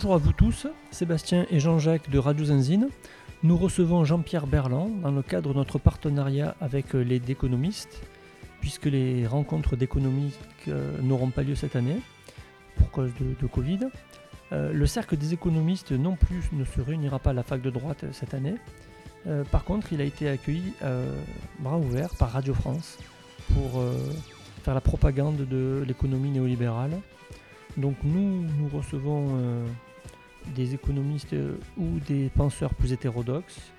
Bonjour à vous tous, Sébastien et Jean-Jacques de Radio Zinzine. Nous recevons Jean-Pierre Berland dans le cadre de notre partenariat avec les Déconomistes, puisque les rencontres d'économiques euh, n'auront pas lieu cette année pour cause de, Covid. Euh, le cercle des économistes non plus ne se réunira pas à la fac de droite cette année. Euh, par contre, il a été accueilli bras ouverts par Radio France pour faire la propagande de l'économie néolibérale. Donc nous, nous recevons des économistes ou des penseurs plus hétérodoxes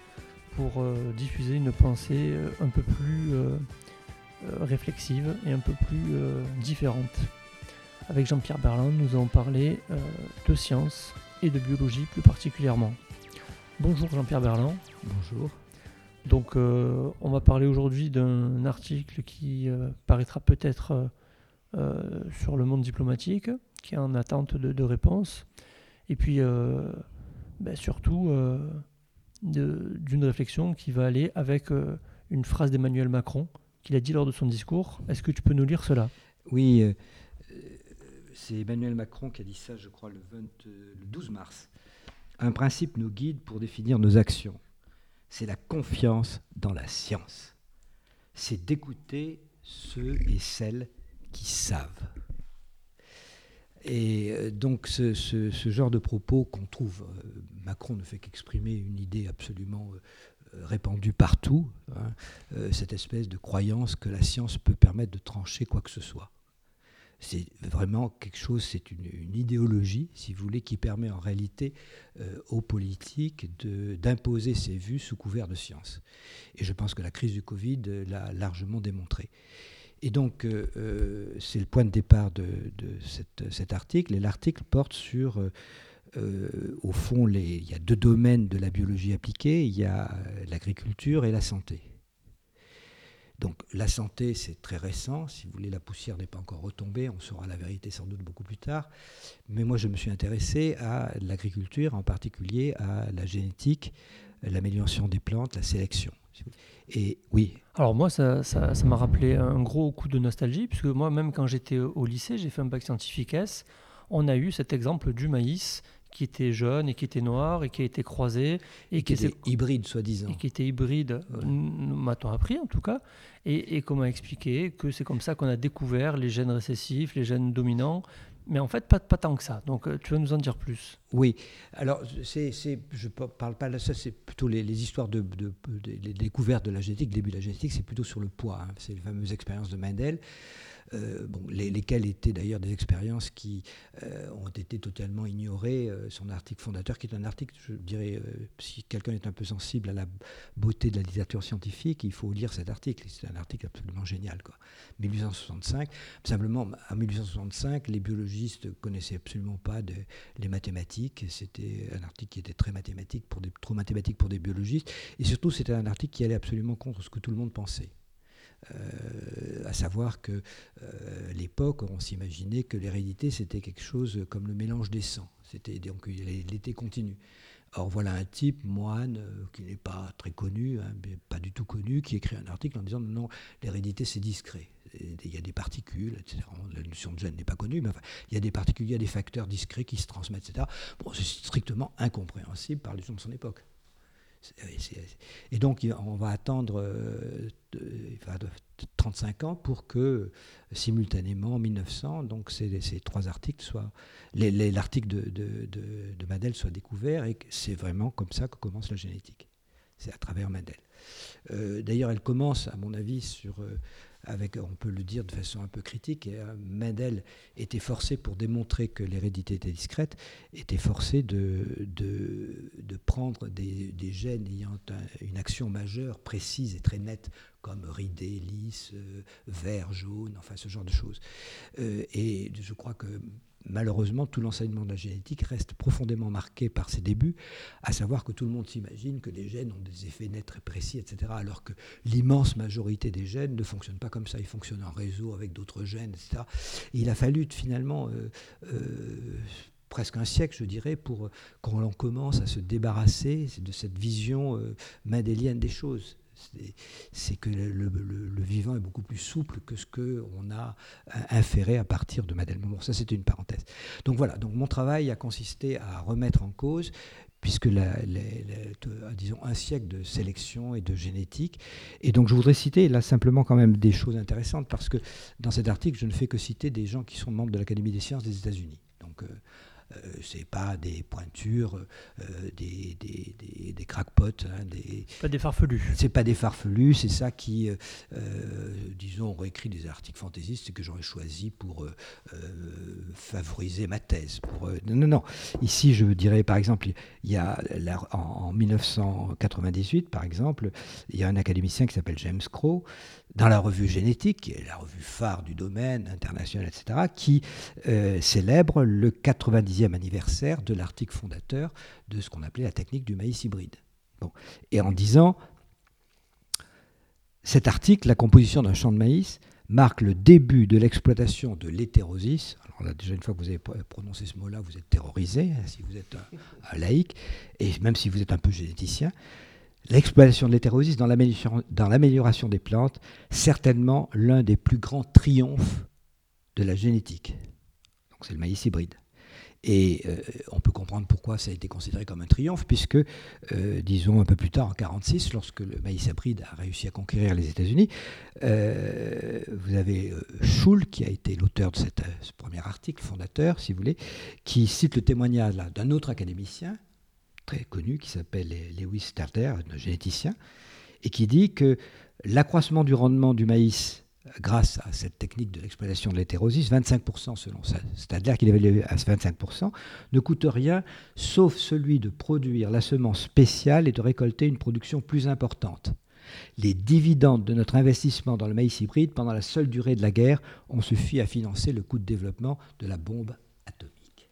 pour diffuser une pensée un peu plus réflexive et un peu plus différente. Avec Jean-Pierre Berlin, nous allons parler euh, de science et de biologie plus particulièrement. Bonjour Jean-Pierre Berlin. Bonjour. Donc euh, on va parler aujourd'hui d'un article qui euh, paraîtra peut-être sur le monde diplomatique, qui est en attente de, réponse. Et puis ben, surtout d'une réflexion qui va aller avec une phrase d'Emmanuel Macron qu'il a dit lors de son discours. Est-ce que tu peux nous lire cela? Oui, c'est Emmanuel Macron qui a dit ça, je crois, le, 12 mars. Un principe nous guide pour définir nos actions. C'est la confiance dans la science. C'est d'écouter ceux et celles qui savent. Et euh, donc ce, genre de propos qu'on trouve, euh, Macron ne fait qu'exprimer une idée absolument euh, répandue partout, hein, cette espèce de croyance que la science peut permettre de trancher quoi que ce soit c'est vraiment quelque chose, c'est une, idéologie, si vous voulez, qui permet en réalité aux politiques d'imposer ses vues sous couvert de science. Et je pense que la crise du Covid l'a largement démontré. Et donc, euh, euh, c'est le point de départ de, cet article. Et l'article porte sur, au fond, il y a deux domaines de la biologie appliquée. Il y a l'agriculture et la santé. Donc la santé, c'est très récent. Si vous voulez, la poussière n'est pas encore retombée. On saura la vérité sans doute beaucoup plus tard. Mais moi, je me suis intéressé à l'agriculture, en particulier à la génétique, l'amélioration des plantes, la sélection. Et oui. Alors moi, ça, ça, m'a rappelé un gros coup de nostalgie, puisque moi, même quand j'étais au lycée, j'ai fait un bac scientifique S. On a eu cet exemple du maïs qui était jeune et qui était noir et qui a été croisé. Et, qui, était hybride, soi-disant. Et qui était hybride, m'a-t-on appris en tout cas. Et, et comment expliquer que c'est comme ça qu'on a découvert les gènes récessifs, les gènes dominants, mais en fait, pas, tant que ça. Donc, euh, tu veux nous en dire plus? Oui. Alors, c'est, je ne parle pas de ça, c'est plutôt les, histoires de, découvertes de la génétique, début de la génétique, c'est plutôt sur le poids. Hein. C'est les fameuses expériences de Mendel. Euh, lesquelles étaient d'ailleurs des expériences qui euh, ont été totalement ignorées. Euh, son article fondateur, qui est un article, je dirais, si quelqu'un est un peu sensible à la beauté de la littérature scientifique, il faut lire cet article. C'est un article absolument génial. Quoi. 1865, simplement, en 1865, les biologistes connaissaient absolument pas les mathématiques. C'était un article qui était très mathématique pour des, trop mathématique pour des biologistes. Et surtout, c'était un article qui allait absolument contre ce que tout le monde pensait. Euh, à savoir que euh, l'époque, on s'imaginait que l'hérédité, c'était quelque chose comme le mélange des sangs. C'était donc l'été continu. Or voilà un type, moine, euh, qui n'est pas très connu, hein, mais pas du tout connu, qui écrit un article en disant non, l'hérédité c'est discret. Il y a des particules, etc. La notion de gène n'est pas connue, mais il y a des particules, il y a des facteurs discrets qui se transmettent, etc. Bon, c'est strictement incompréhensible par les gens de son époque. Et donc, on va attendre 35 euh, ans pour que, simultanément, en 1900, donc ces, ces trois articles soient. L'article de, de, de, soit découvert et c'est vraiment comme ça que commence la génétique. C'est à travers Madel. Euh, d'ailleurs, elle commence, à mon avis, sur euh, on peut le dire de façon un peu critique, euh, Mendel était forcé, pour démontrer que l'hérédité était discrète, était forcé de, de, prendre des, des, gènes ayant une action majeure, précise et très nette, comme ridé, lisse, euh, vert, jaune, enfin ce genre de choses. Euh, et je crois que malheureusement, tout l'enseignement de la génétique reste profondément marqué par ses débuts, à savoir que tout le monde s'imagine que les gènes ont des effets nets très précis, etc., alors que l'immense majorité des gènes ne fonctionnent pas comme ça, ils fonctionnent en réseau avec d'autres gènes, etc. Et il a fallu finalement euh, euh, presque un siècle, je dirais, pour quand l'on commence à se débarrasser de cette vision euh, des choses. C'est que le, vivant est beaucoup plus souple que ce qu'on a inféré à partir de Madeleine. Bon, ça c'était une parenthèse. Donc voilà, donc mon travail a consisté à remettre en cause puisque la, disons un siècle de sélection et de génétique. Et donc je voudrais citer là simplement quand même des choses intéressantes parce que dans cet article je ne fais que citer des gens qui sont membres de l'Académie des sciences des États-Unis. Donc euh, euh, c'est pas des pointures, euh, des, des, des, des, crackpots. Hein, des, pas des farfelus. C'est pas des farfelus, c'est ça qui, euh, disons, aurait écrit des articles fantaisistes que j'aurais choisi pour favoriser ma thèse. Pour, non, non, non. Ici, je dirais, par exemple, il y a en, 1998, par exemple, il y a un académicien qui s'appelle James Crow dans la revue Génétique, qui est la revue phare du domaine international, etc., qui euh, célèbre le 90e anniversaire de l'article fondateur de ce qu'on appelait la technique du maïs hybride. Et en disant, cet article, la composition d'un champ de maïs, marque le début de l'exploitation de l'hétérosis. Alors là, déjà, une fois que vous avez prononcé ce mot-là, vous êtes terrorisé, hein, si vous êtes un, laïc, et même si vous êtes un peu généticien. L'exploitation de l'hétérosis dans l'amélioration des plantes, certainement l'un des plus grands triomphes de la génétique. Donc c'est le maïs hybride. Et euh, on peut comprendre pourquoi ça a été considéré comme un triomphe, puisque, euh, disons un peu plus tard, en 1946, lorsque le maïs hybride a réussi à conquérir les États-Unis, euh, vous avez Schul, qui a été l'auteur de ce premier article, fondateur, si vous voulez, qui cite le témoignage d'un autre académicien, très connu qui s'appelle Lewis Starter, un généticien, et qui dit que l'accroissement du rendement du maïs grâce à cette technique de l'exploitation de l'hétérosis, 25% selon Stadler, qu'il évalue à 25%, ne coûte rien sauf celui de produire la semence spéciale et de récolter une production plus importante. Les dividendes de notre investissement dans le maïs hybride pendant la seule durée de la guerre ont suffi à financer le coût de développement de la bombe atomique.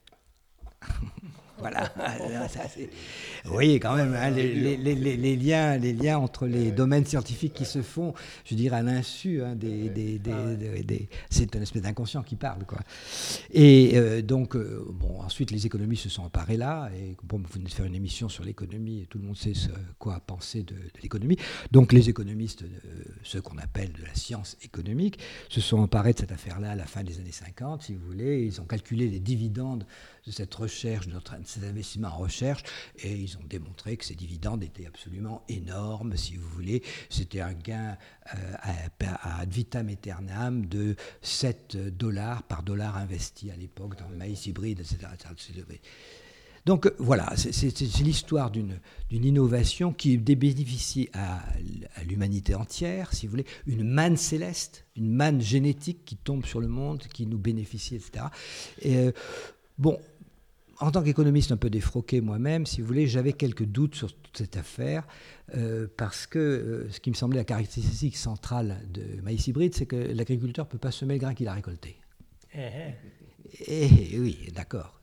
Voilà. oui, quand même, hein, les, liens, les liens entre les domaines scientifiques qui se font, je dirais à l'insu hein, des, des, c'est un espèce d'inconscient qui parle, quoi. Et euh, donc, euh, bon, ensuite, les économistes se sont emparés là. Et bon, vous venez de faire une émission sur l'économie, et tout le monde sait ce, quoi penser de, l'économie. Donc, les économistes, euh, ceux qu'on appelle de la science économique, se sont emparés de cette affaire-là à la fin des années 50, si vous voulez. Ils ont calculé les dividendes de cette recherche, de cet investissement en recherche, et ils ont démontré que ces dividendes étaient absolument énormes, si vous voulez. C'était un gain euh, à, ad vitam aeternam de 7 dollars par dollar investi à l'époque dans le maïs hybride, etc. Donc voilà, c'est l'histoire d'une innovation qui bénéficie à, l'humanité entière, si vous voulez, une manne céleste, une manne génétique qui tombe sur le monde, qui nous bénéficie, etc. Et, euh, bon, en tant qu'économiste un peu défroqué moi-même, si vous voulez, j'avais quelques doutes sur toute cette affaire, euh, parce que euh, ce qui me semblait la caractéristique centrale de maïs hybride, c'est que l'agriculteur ne peut pas semer le grain qu'il a récolté. Eh, eh. Et, oui, d'accord.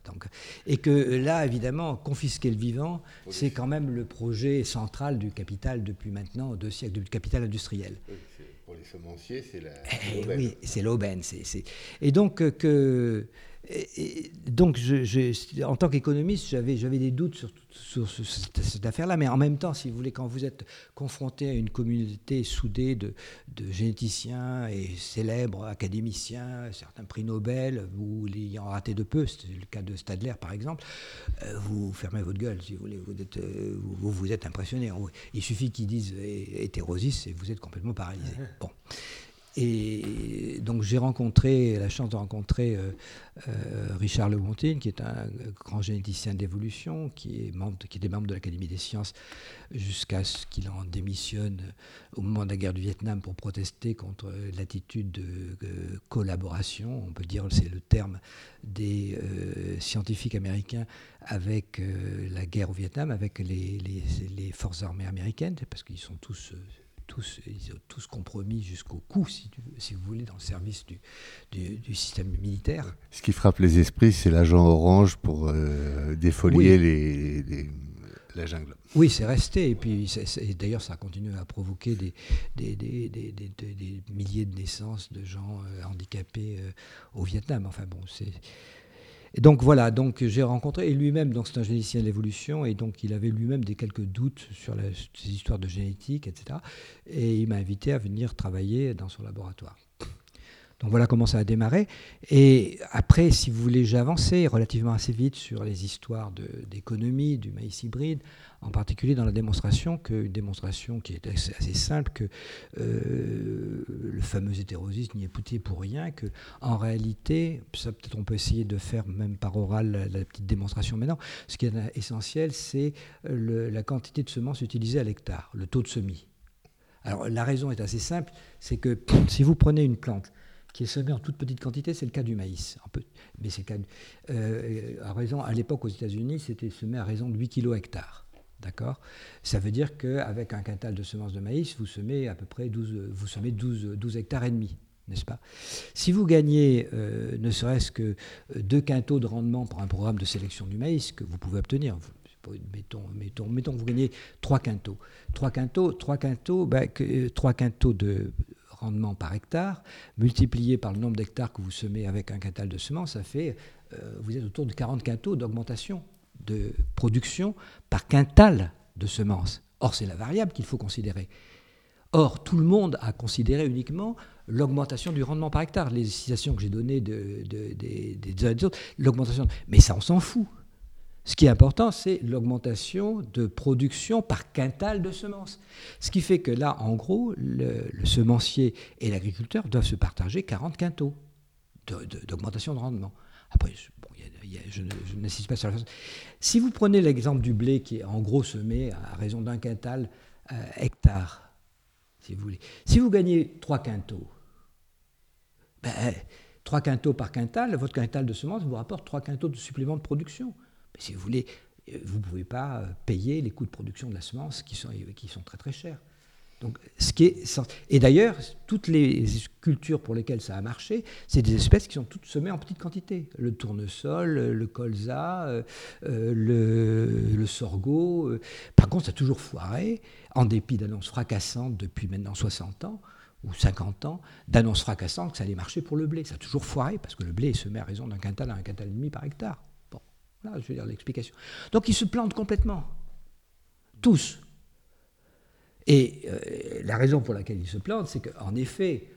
et que là, évidemment, confisquer le vivant, c'est quand même le projet central du capital depuis maintenant deux siècles, du capital industriel. pour les semenciers, c'est la. Eh oui, c'est l'aubaine. Et donc euh, que et, donc, je, en tant qu'économiste, j'avais, j'avais des doutes sur, sur cette, affaire-là, mais en même temps, si vous voulez, quand vous êtes confronté à une communauté soudée de, de généticiens et célèbres académiciens, certains prix Nobel, vous l'ayant raté de peu, c'est le cas de Stadler par exemple, euh, vous fermez votre gueule, si vous voulez, vous êtes, euh, vous, vous êtes impressionné. Il suffit qu'ils disent hétérosis et vous êtes complètement paralysé. Bon. Et donc j'ai rencontré, la chance de rencontrer euh, euh, Richard qui est un grand généticien d'évolution, qui, est membre, qui était membre de l'Académie des sciences jusqu'à ce qu'il en démissionne au moment de la guerre du Vietnam pour protester contre l'attitude de euh, collaboration, on peut dire c'est le terme des scientifiques américains avec la guerre au Vietnam, avec les forces armées américaines, parce qu'ils sont tous tous, ils ont tous compromis jusqu'au cou, si, si, vous voulez, dans le service du, du, système militaire. Ce qui frappe les esprits, c'est l'agent orange pour euh, défolier les, la jungle. Oui, c'est resté. Et puis, d'ailleurs, ça a continué à provoquer des, des, des, des milliers de naissances de gens euh, handicapés euh, au Vietnam. Enfin bon, c'est. Et donc voilà, donc j'ai rencontré, et lui-même, donc c'est un généticien de l'évolution, et donc il avait lui-même des quelques doutes sur ces histoires de génétique, etc. Et il m'a invité à venir travailler dans son laboratoire. Donc voilà comment ça a démarré. Et après, si vous voulez, j'ai avancé relativement assez vite sur les histoires d'économie du maïs hybride, en particulier dans la démonstration, que, une démonstration qui est assez, simple, que euh, le fameux hétérosiste n'y est pouté pour rien, que en réalité, ça peut-être on peut essayer de faire même par oral la, petite démonstration maintenant, ce qui est essentiel, c'est la quantité de semences utilisées à l'hectare, le taux de semis. Alors la raison est assez simple, c'est que si vous prenez une plante, qui est semé en toute petite quantité, c'est le cas du maïs. Mais c'est euh, à raison, à l'époque aux États-Unis, c'était semé à raison de 8 kg hectare. D'accord? Ça veut dire qu'avec un quintal de semences de maïs, vous semez à peu près 12, vous semez 12, 12 hectares et demi, n'est-ce pas? Si vous gagnez euh, ne serait-ce que deux quintaux de rendement pour un programme de sélection du maïs que vous pouvez obtenir, mettons, mettons, mettons que vous gagnez 3 quintaux. 3 quintaux, 3 quintaux, ben, que, 3 quintaux de rendement par hectare, multiplié par le nombre d'hectares que vous semez avec un quintal de semences, ça fait, euh, vous êtes autour de 40 quintaux d'augmentation de production par quintal de semences. Or, c'est la variable qu'il faut considérer. Or, tout le monde a considéré uniquement l'augmentation du rendement par hectare. Les citations que j'ai données de, des autres, l'augmentation. Mais ça, on s'en fout. Ce qui est important, c'est l'augmentation de production par quintal de semences. Ce qui fait que là, en gros, le, semencier et l'agriculteur doivent se partager 40 quintaux d'augmentation de, rendement. Après, je, n'insiste pas sur la Si vous prenez l'exemple du blé qui est en gros semé à raison d'un quintal euh, hectare, si vous voulez, si vous gagnez 3 quintaux, ben, 3 quintaux par quintal, votre quintal de semences vous rapporte 3 quintaux de supplément de production. Si vous voulez, euh, vous ne pouvez pas euh, payer les coûts de production de la semence qui sont, qui sont très très chers. Donc, ce qui est, et d'ailleurs, toutes les cultures pour lesquelles ça a marché, c'est des espèces qui sont toutes semées en petite quantité. Le tournesol, le colza, euh, le, le, sorgho. Par contre, ça a toujours foiré, en dépit d'annonces fracassantes depuis maintenant 60 ans ou 50 ans, d'annonces fracassantes que ça allait marcher pour le blé. Ça a toujours foiré, parce que le blé est semé à raison d'un quintal à un quintal et demi par hectare je veux dire l'explication. Donc ils se plantent complètement. Tous. Et euh, la raison pour laquelle ils se plantent, c'est qu'en effet,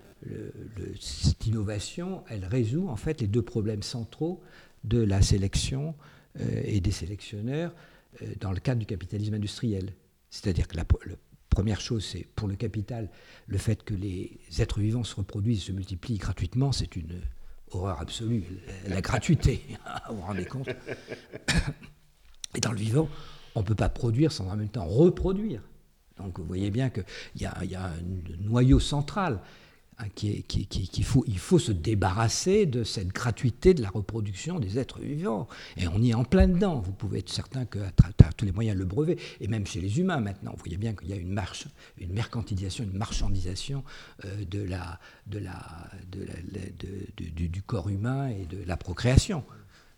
cette innovation, elle résout en fait les deux problèmes centraux de la sélection euh, et des sélectionneurs euh, dans le cadre du capitalisme industriel. C'est-à-dire que la, première chose, c'est pour le capital, le fait que les êtres vivants se reproduisent, se multiplient gratuitement, c'est une horreur absolue, la gratuité, vous vous rendez compte Et dans le vivant, on ne peut pas produire sans en même temps reproduire. Donc vous voyez bien qu'il y, a un noyau central Hein, faut, il faut se débarrasser de cette gratuité de la reproduction des êtres vivants. Et on y est en plein dedans. Vous pouvez être certain qu'à tous les moyens le brevet, et même chez les humains maintenant, vous voyez bien qu'il y a une marche, une mercantilisation, une marchandisation du, corps humain et de la procréation.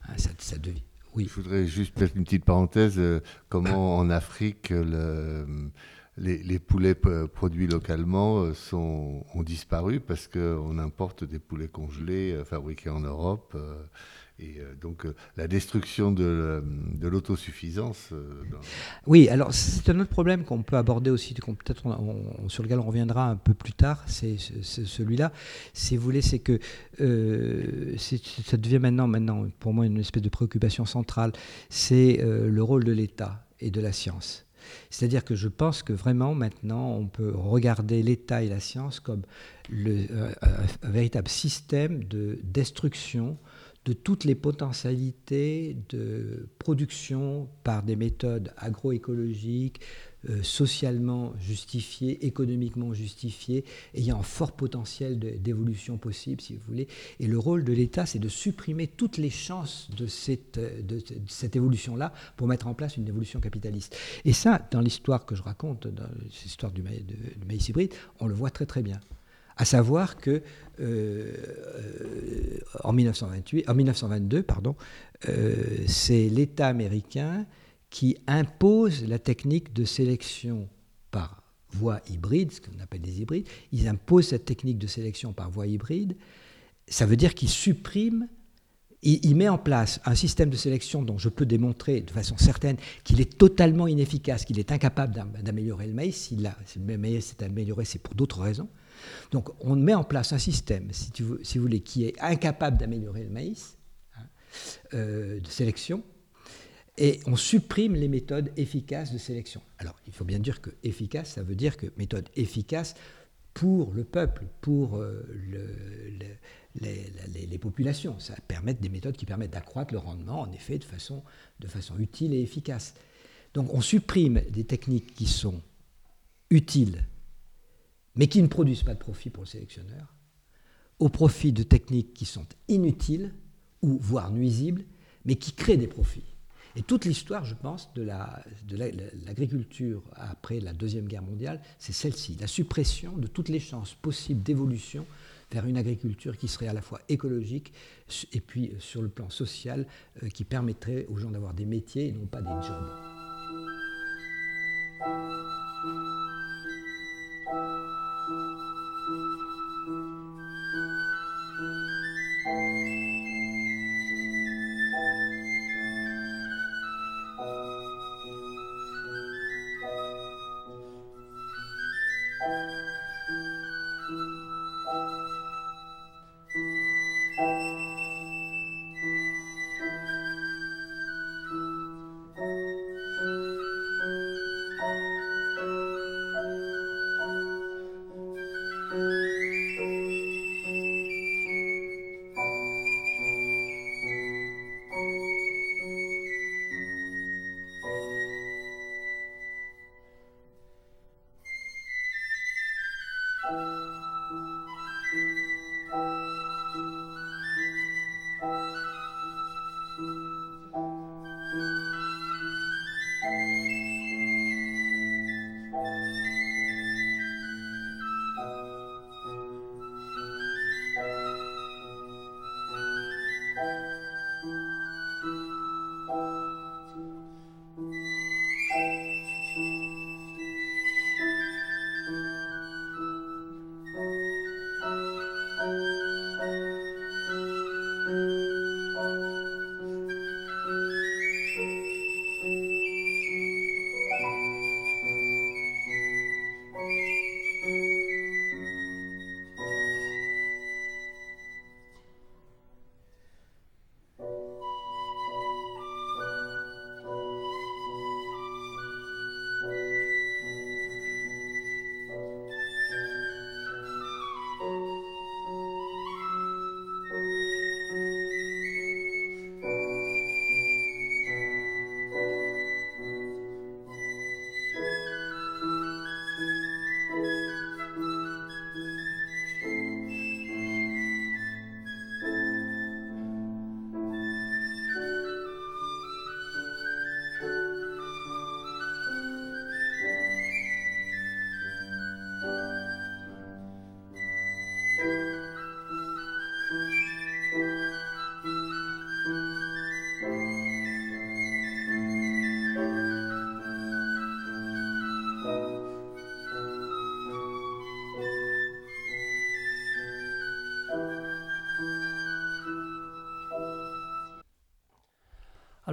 Hein, ça, devient, oui. Je voudrais juste mettre une petite parenthèse. Euh, comment en Afrique le les, poulets produits localement euh, ont disparu parce qu'on importe des poulets congelés euh, fabriqués en Europe. Euh, et donc la destruction de, l'autosuffisance. Oui, alors c'est un autre problème qu'on peut aborder aussi, peut-être sur lequel on reviendra un peu plus tard, c'est celui-là. Si vous voulez, c'est que ça devient maintenant pour moi une espèce de préoccupation centrale, c'est le rôle de l'État et de la science. C'est-à-dire que je pense que vraiment maintenant, on peut regarder l'État et la science comme le, euh, un véritable système de destruction de toutes les potentialités de production par des méthodes agroécologiques, euh, socialement justifiées, économiquement justifiées, ayant un fort potentiel d'évolution possible, si vous voulez. Et le rôle de l'État, c'est de supprimer toutes les chances de cette, de, cette évolution-là pour mettre en place une évolution capitaliste. Et ça, dans l'histoire que je raconte, dans l'histoire du, maïs hybride, on le voit très très bien à savoir que euh, en, 1928, en 1922, pardon, euh, c'est l'État américain qui impose la technique de sélection par voie hybride, ce qu'on appelle des hybrides. Ils imposent cette technique de sélection par voie hybride. Ça veut dire qu'ils suppriment il, met en place un système de sélection dont je peux démontrer de façon certaine qu'il est totalement inefficace, qu'il est incapable d'améliorer le maïs. Si, le maïs s'est amélioré, c'est pour d'autres raisons. Donc on met en place un système, si vous voulez, qui est incapable d'améliorer le maïs, hein, euh, de sélection, et on supprime les méthodes efficaces de sélection. Alors il faut bien dire que efficace, ça veut dire que méthode efficace pour le peuple, pour euh, le, les, populations. Ça permet des méthodes qui permettent d'accroître le rendement, en effet, de façon, de façon utile et efficace. Donc on supprime des techniques qui sont utiles, mais qui ne produisent pas de profit pour le sélectionneur, au profit de techniques qui sont inutiles ou voire nuisibles, mais qui créent des profits. Et toute l'histoire, je pense, de l'agriculture après la Deuxième Guerre mondiale, c'est celle-ci, la suppression de toutes les chances possibles d'évolution vers une agriculture qui serait à la fois écologique et puis euh, sur le plan social, euh, qui permettrait aux gens d'avoir des métiers et non pas des jobs.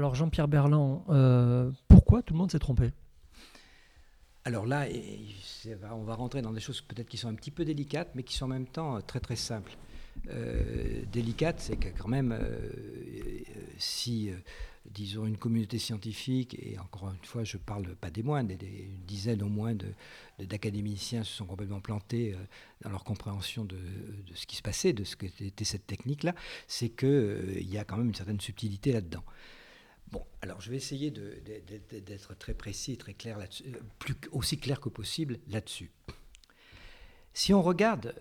Alors Jean-Pierre Berland, euh, pourquoi tout le monde s'est trompé? Alors là, on va rentrer dans des choses peut-être qui sont un petit peu délicates, mais qui sont en même temps euh, très très simples. Euh, délicate, c'est que quand même, si, disons, une communauté scientifique, et encore une fois, je ne parle pas des moindres, des, dizaines au moins d'académiciens se sont complètement plantés dans leur compréhension de, de, ce qui se passait, de ce qu'était cette technique-là, c'est qu'il y a quand même une certaine subtilité là-dedans. Bon, alors je vais essayer d'être très précis très clair euh, aussi clair que possible là-dessus. Si on regarde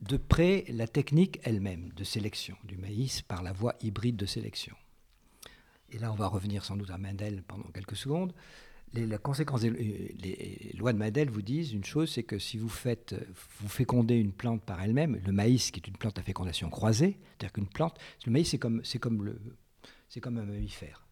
de près la technique elle-même de sélection du maïs par la voie hybride de sélection, et là on va revenir sans doute à Mendel pendant quelques secondes, les, les lois de Mendel vous disent une chose, c'est que si vous faites, vous fécondez une plante par elle-même, le maïs qui est une plante à fécondation croisée, c'est-à-dire qu'une plante, le maïs c'est comme, c'est comme, le, c'est comme un mammifère.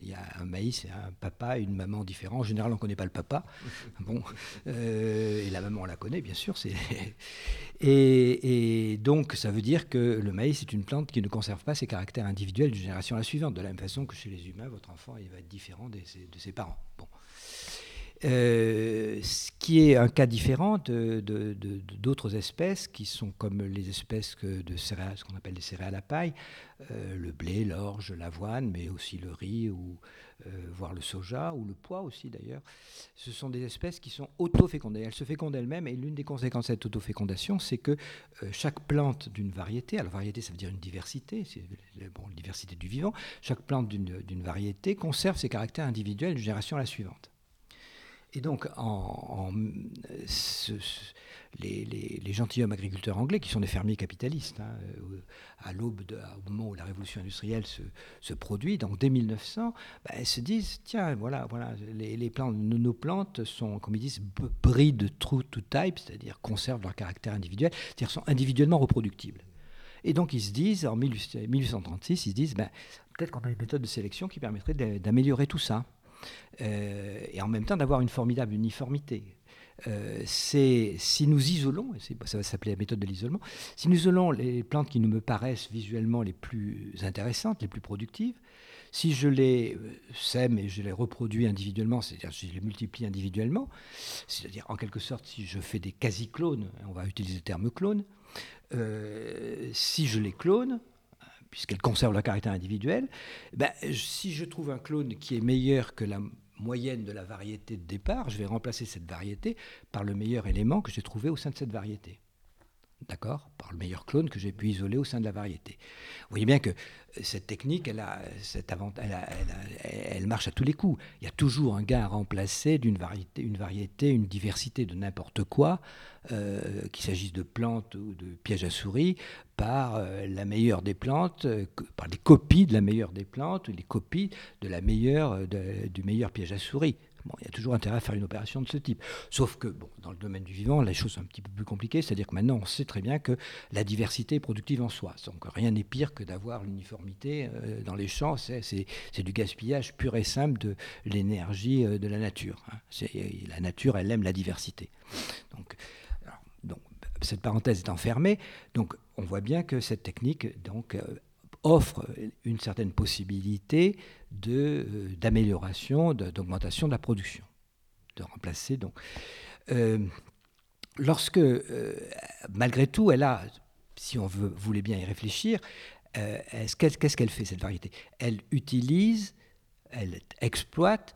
Il y a un maïs et un papa et une maman différents. En général, on ne connaît pas le papa. Bon, euh, et la maman, on la connaît, bien sûr. Et, et, donc, ça veut dire que le maïs est une plante qui ne conserve pas ses caractères individuels d'une génération à la suivante. De la même façon que chez les humains, votre enfant il va être différent de ses, de ses parents. Bon. Euh, ce qui est un cas différent d'autres de, espèces qui sont comme les espèces de céréales, ce qu'on appelle les céréales à paille, euh, le blé, l'orge, l'avoine, mais aussi le riz ou euh, voire le soja ou le pois aussi d'ailleurs. Ce sont des espèces qui sont auto-fécondées. Elles se fécondent elles-mêmes et l'une des conséquences de cette auto-fécondation, c'est que chaque plante d'une variété, alors variété ça veut dire une diversité, c'est bon, une diversité du vivant, chaque plante d'une variété conserve ses caractères individuels d'une génération à la suivante. Et donc, en, les, gentilshommes agriculteurs anglais, qui sont des fermiers capitalistes, hein, euh, à l'aube, au moment où la révolution industrielle se, produit, donc dès 1900, bah, se disent tiens, voilà, voilà, les, plantes, nos plantes sont, comme ils disent, breed true to type, c'est-à-dire conservent leur caractère individuel, c'est-à-dire sont individuellement reproductibles. Et donc, ils se disent, en 1836, ils se disent ben, peut-être qu'on a une méthode de sélection qui permettrait d'améliorer tout ça. Euh, et en même temps d'avoir une formidable uniformité. Euh, c'est si nous isolons, ça va s'appeler la méthode de l'isolement, si nous isolons les plantes qui nous me paraissent visuellement les plus intéressantes, les plus productives, si je les euh, sème et je les reproduis individuellement, c'est-à-dire si je les multiplie individuellement, c'est-à-dire en quelque sorte si je fais des quasi-clones, on va utiliser le terme clone, si je les clone, puisqu'elles conservent leur caractère individuel, ben, si je trouve un clone qui est meilleur que la moyenne de la variété de départ, je vais remplacer cette variété par le meilleur élément que j'ai trouvé au sein de cette variété d'accord, par le meilleur clone que j'ai pu isoler au sein de la variété. Vous voyez bien que euh, cette technique, elle, a, elle, marche à tous les coups. Il y a toujours un gain à remplacer d'une variété, une variété, une diversité de n'importe quoi, euh, qu'il s'agisse de plantes ou de pièges à souris, par euh, la meilleure des plantes, par les copies de la meilleure des plantes, ou les copies de la meilleure, du meilleur piège à souris il y a toujours intérêt à faire une opération de ce type. Sauf que, bon, dans le domaine du vivant, les choses sont un petit peu plus compliquées. C'est-à-dire que maintenant, on sait très bien que la diversité est productive en soi. Donc, rien n'est pire que d'avoir l'uniformité euh, dans les champs. C'est du gaspillage pur et simple de l'énergie euh, de la nature. Hein. La nature, elle aime la diversité. Donc, cette parenthèse est enfermée. Donc, on voit bien que cette technique donc, euh, offre une certaine possibilité euh, d'amélioration, d'augmentation de la production, de remplacer donc. Euh, lorsque, euh, malgré tout, elle a, si on veut, voulait bien y réfléchir, qu'est-ce qu'elle fait cette variété? Elle utilise, elle exploite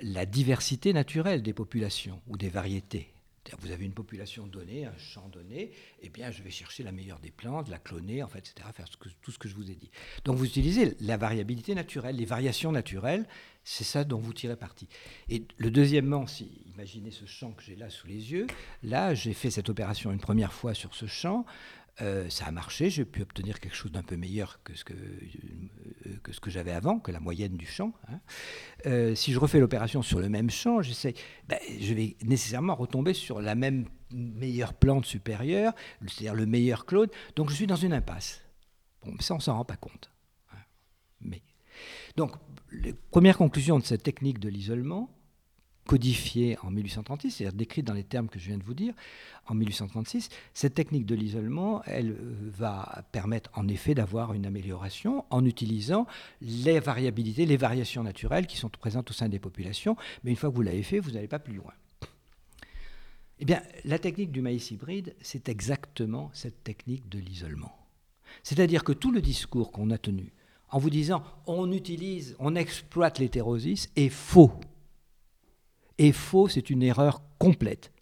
la diversité naturelle des populations ou des variétés vous avez une population donnée, un champ donné, eh bien, je vais chercher la meilleure des plantes, la cloner, en fait, etc., faire tout ce que je vous ai dit. Donc, vous utilisez la variabilité naturelle, les variations naturelles, c'est ça dont vous tirez parti. Et le deuxièmement, si imaginez ce champ que j'ai là sous les yeux, là, j'ai fait cette opération une première fois sur ce champ, euh, ça a marché, j'ai pu obtenir quelque chose d'un peu meilleur que ce que, euh, que, ce que j'avais avant, que la moyenne du champ. Hein. Euh, si je refais l'opération sur le même champ, ben, je vais nécessairement retomber sur la même meilleure plante supérieure, c'est-à-dire le meilleur clone. Donc je suis dans une impasse. Bon, ça, on s'en rend pas compte. Hein. Mais. Donc, les premières conclusions de cette technique de l'isolement, codifiée en 1836, c'est-à-dire décrite dans les termes que je viens de vous dire, en 1836, cette technique de l'isolement, elle euh, va permettre en effet d'avoir une amélioration en utilisant les variabilités, les variations naturelles qui sont présentes au sein des populations, mais une fois que vous l'avez fait, vous n'allez pas plus loin. Eh bien, la technique du maïs hybride, c'est exactement cette technique de l'isolement. C'est-à-dire que tout le discours qu'on a tenu en vous disant on utilise, on exploite l'hétérosis est faux et faux, c'est une erreur complète.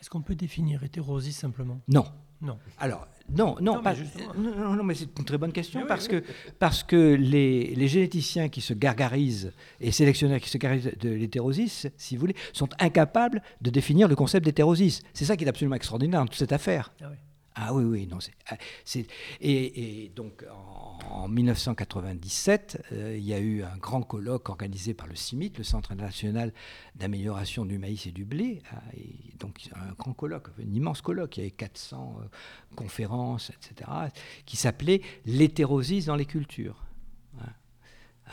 Est-ce qu'on peut définir hétérosis simplement? Non. Non. Alors, non, non, pas, non, non, mais c'est une très bonne question parce, Que, parce que les, les, généticiens qui se gargarisent et sélectionneurs qui se gargarisent de l'hétérosis, si vous voulez, sont incapables de définir le concept d'hétérosis. C'est ça qui est absolument extraordinaire dans toute cette affaire. Ah oui. Ah oui, oui, non. C'est, et, et, donc, en, 1997, euh, il y a eu un grand colloque organisé par le CIMIT, le Centre international d'amélioration du maïs et du blé. Ah, et donc, un grand colloque, un immense colloque. Il y avait 400 euh, conférences, etc., qui s'appelait L'hétérosis dans les cultures.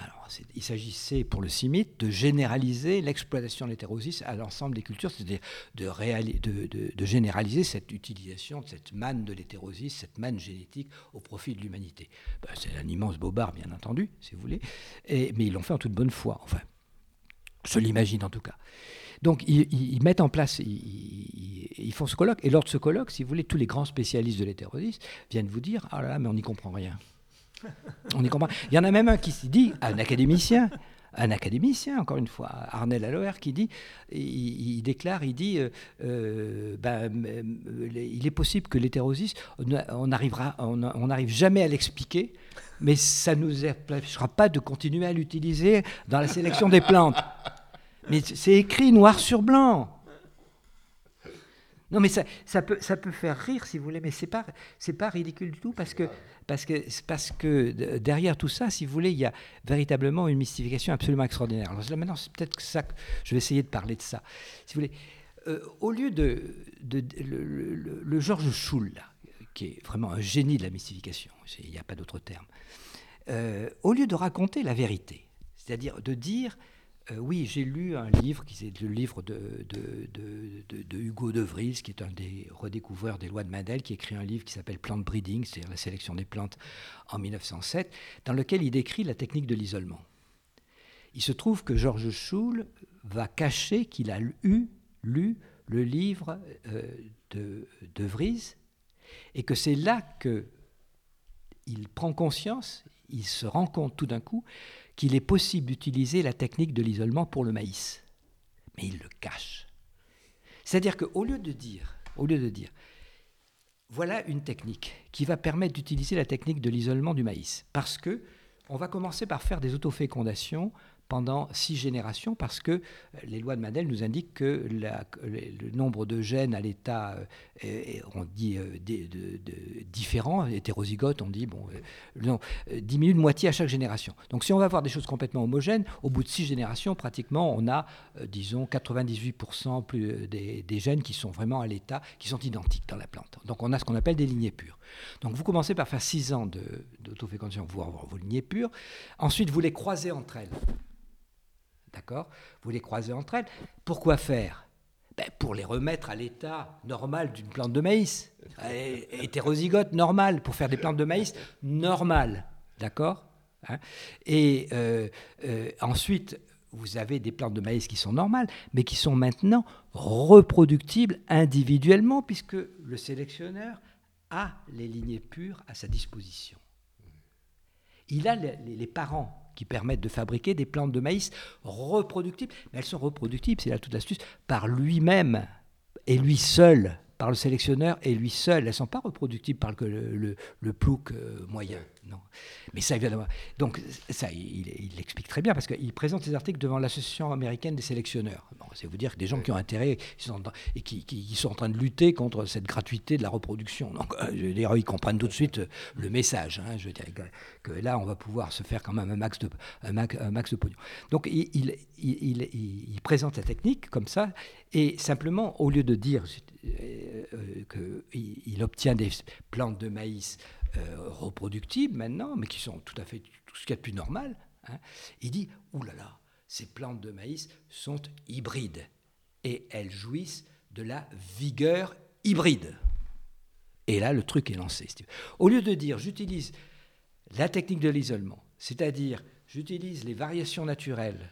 Alors, il s'agissait pour le CIMIT de généraliser l'exploitation de l'hétérosis à l'ensemble des cultures, c'est-à-dire de, généraliser cette utilisation de cette manne de l'hétérosis, cette manne génétique au profit de l'humanité. Ben, c'est un immense bobard, bien entendu, si vous voulez, mais ils l'ont fait en toute bonne foi, enfin, je l'imagine en tout cas. Donc ils, mettent en place, ils, font ce colloque, et lors de ce colloque, si vous voulez, tous les grands spécialistes de l'hétérosis viennent vous dire, ah là là, mais on n'y comprend rien. On. Il y en a même un qui se dit, un académicien, un académicien, encore une fois, Arnel Aloer, qui dit, il, déclare, il dit, euh, euh, ben, il est possible que l'hétérosis, on n'arrivera, on n'arrive jamais à l'expliquer, mais ça ne nous empêchera pas de continuer à l'utiliser dans la sélection des plantes. Mais c'est écrit noir sur blanc. Non, mais ça, peut, faire rire, si vous voulez, mais ce n'est pas, ridicule du tout, parce que, derrière tout ça, si vous voulez, il y a véritablement une mystification absolument extraordinaire. Alors maintenant, c'est peut-être ça que je vais essayer de parler de ça. Si vous voulez, euh, au lieu de... le, Georges Schul, qui est vraiment un génie de la mystification, il n'y a pas d'autre terme, euh, au lieu de raconter la vérité, c'est-à-dire de dire euh, oui, j'ai lu un livre, qui est le livre de, Hugo de Vries, qui est un des redécouvreurs des lois de Mendel, qui écrit un livre qui s'appelle Plant Breeding, c'est-à-dire la sélection des plantes en 1907, dans lequel il décrit la technique de l'isolement. Il se trouve que Georges Schul va cacher qu'il a lu, lu le livre euh, de, de Vries, et que c'est là que il prend conscience, il se rend compte tout d'un coup qu'il est possible d'utiliser la technique de l'isolement pour le maïs. Mais il le cache. C'est-à-dire qu'au lieu de dire, au lieu de dire, voilà une technique qui va permettre d'utiliser la technique de l'isolement du maïs, parce que on va commencer par faire des autofécondations pendant six générations parce que euh, les lois de Mendel nous indiquent que le nombre de gènes à l'état, euh, on dit euh, de, différent, hétérozygote, on dit, bon, diminue de moitié à chaque génération. Donc si on va avoir des choses complètement homogènes, au bout de six générations, pratiquement, on a, disons, 98% plus des, gènes qui sont vraiment à l'état, qui sont identiques dans la plante. Donc on a ce qu'on appelle des lignées pures. Donc vous commencez par faire six ans d'autofécondation pour avoir vos lignées pures. Ensuite, vous les croisez entre elles. D'accord? Vous les croisez entre elles. Pourquoi faire? Ben, Pour les remettre à l'état normal d'une plante de maïs. Hétérozygote normal, pour faire des plantes de maïs normales. D'accord? Hein? Et euh, euh, ensuite, vous avez des plantes de maïs qui sont normales, mais qui sont maintenant reproductibles individuellement, puisque le sélectionneur a les lignées pures à sa disposition. Il a les parents qui permettent de fabriquer des plantes de maïs reproductibles. Mais elles sont reproductibles, c'est là toute l'astuce, par lui-même et lui seul par le sélectionneur et lui seul. Elles ne sont pas reproductibles par le, le, le plouc euh, moyen. Non. Mais ça, évidemment. Donc, ça, il l'explique très bien parce qu'il présente ses articles devant l'Association américaine des sélectionneurs. Bon, c'est vous dire que des gens qui ont intérêt et qui, qui, sont en train de lutter contre cette gratuité de la reproduction. Donc, euh, je veux dire, ils comprennent tout de suite euh, le message. Hein. je veux dire que, là, on va pouvoir se faire quand même un max de, un max, un max de pognon. Donc, il, il, il, présente la technique comme ça et simplement, au lieu de dire euh, qu'il obtient des plantes de maïs reproductibles maintenant, mais qui sont tout à fait tout ce qu'il y a de plus normal, hein, il dit Ouh là là, ces plantes de maïs sont hybrides et elles jouissent de la vigueur hybride. Et là, le truc est lancé. Au lieu de dire j'utilise la technique de l'isolement, c'est-à-dire j'utilise les variations naturelles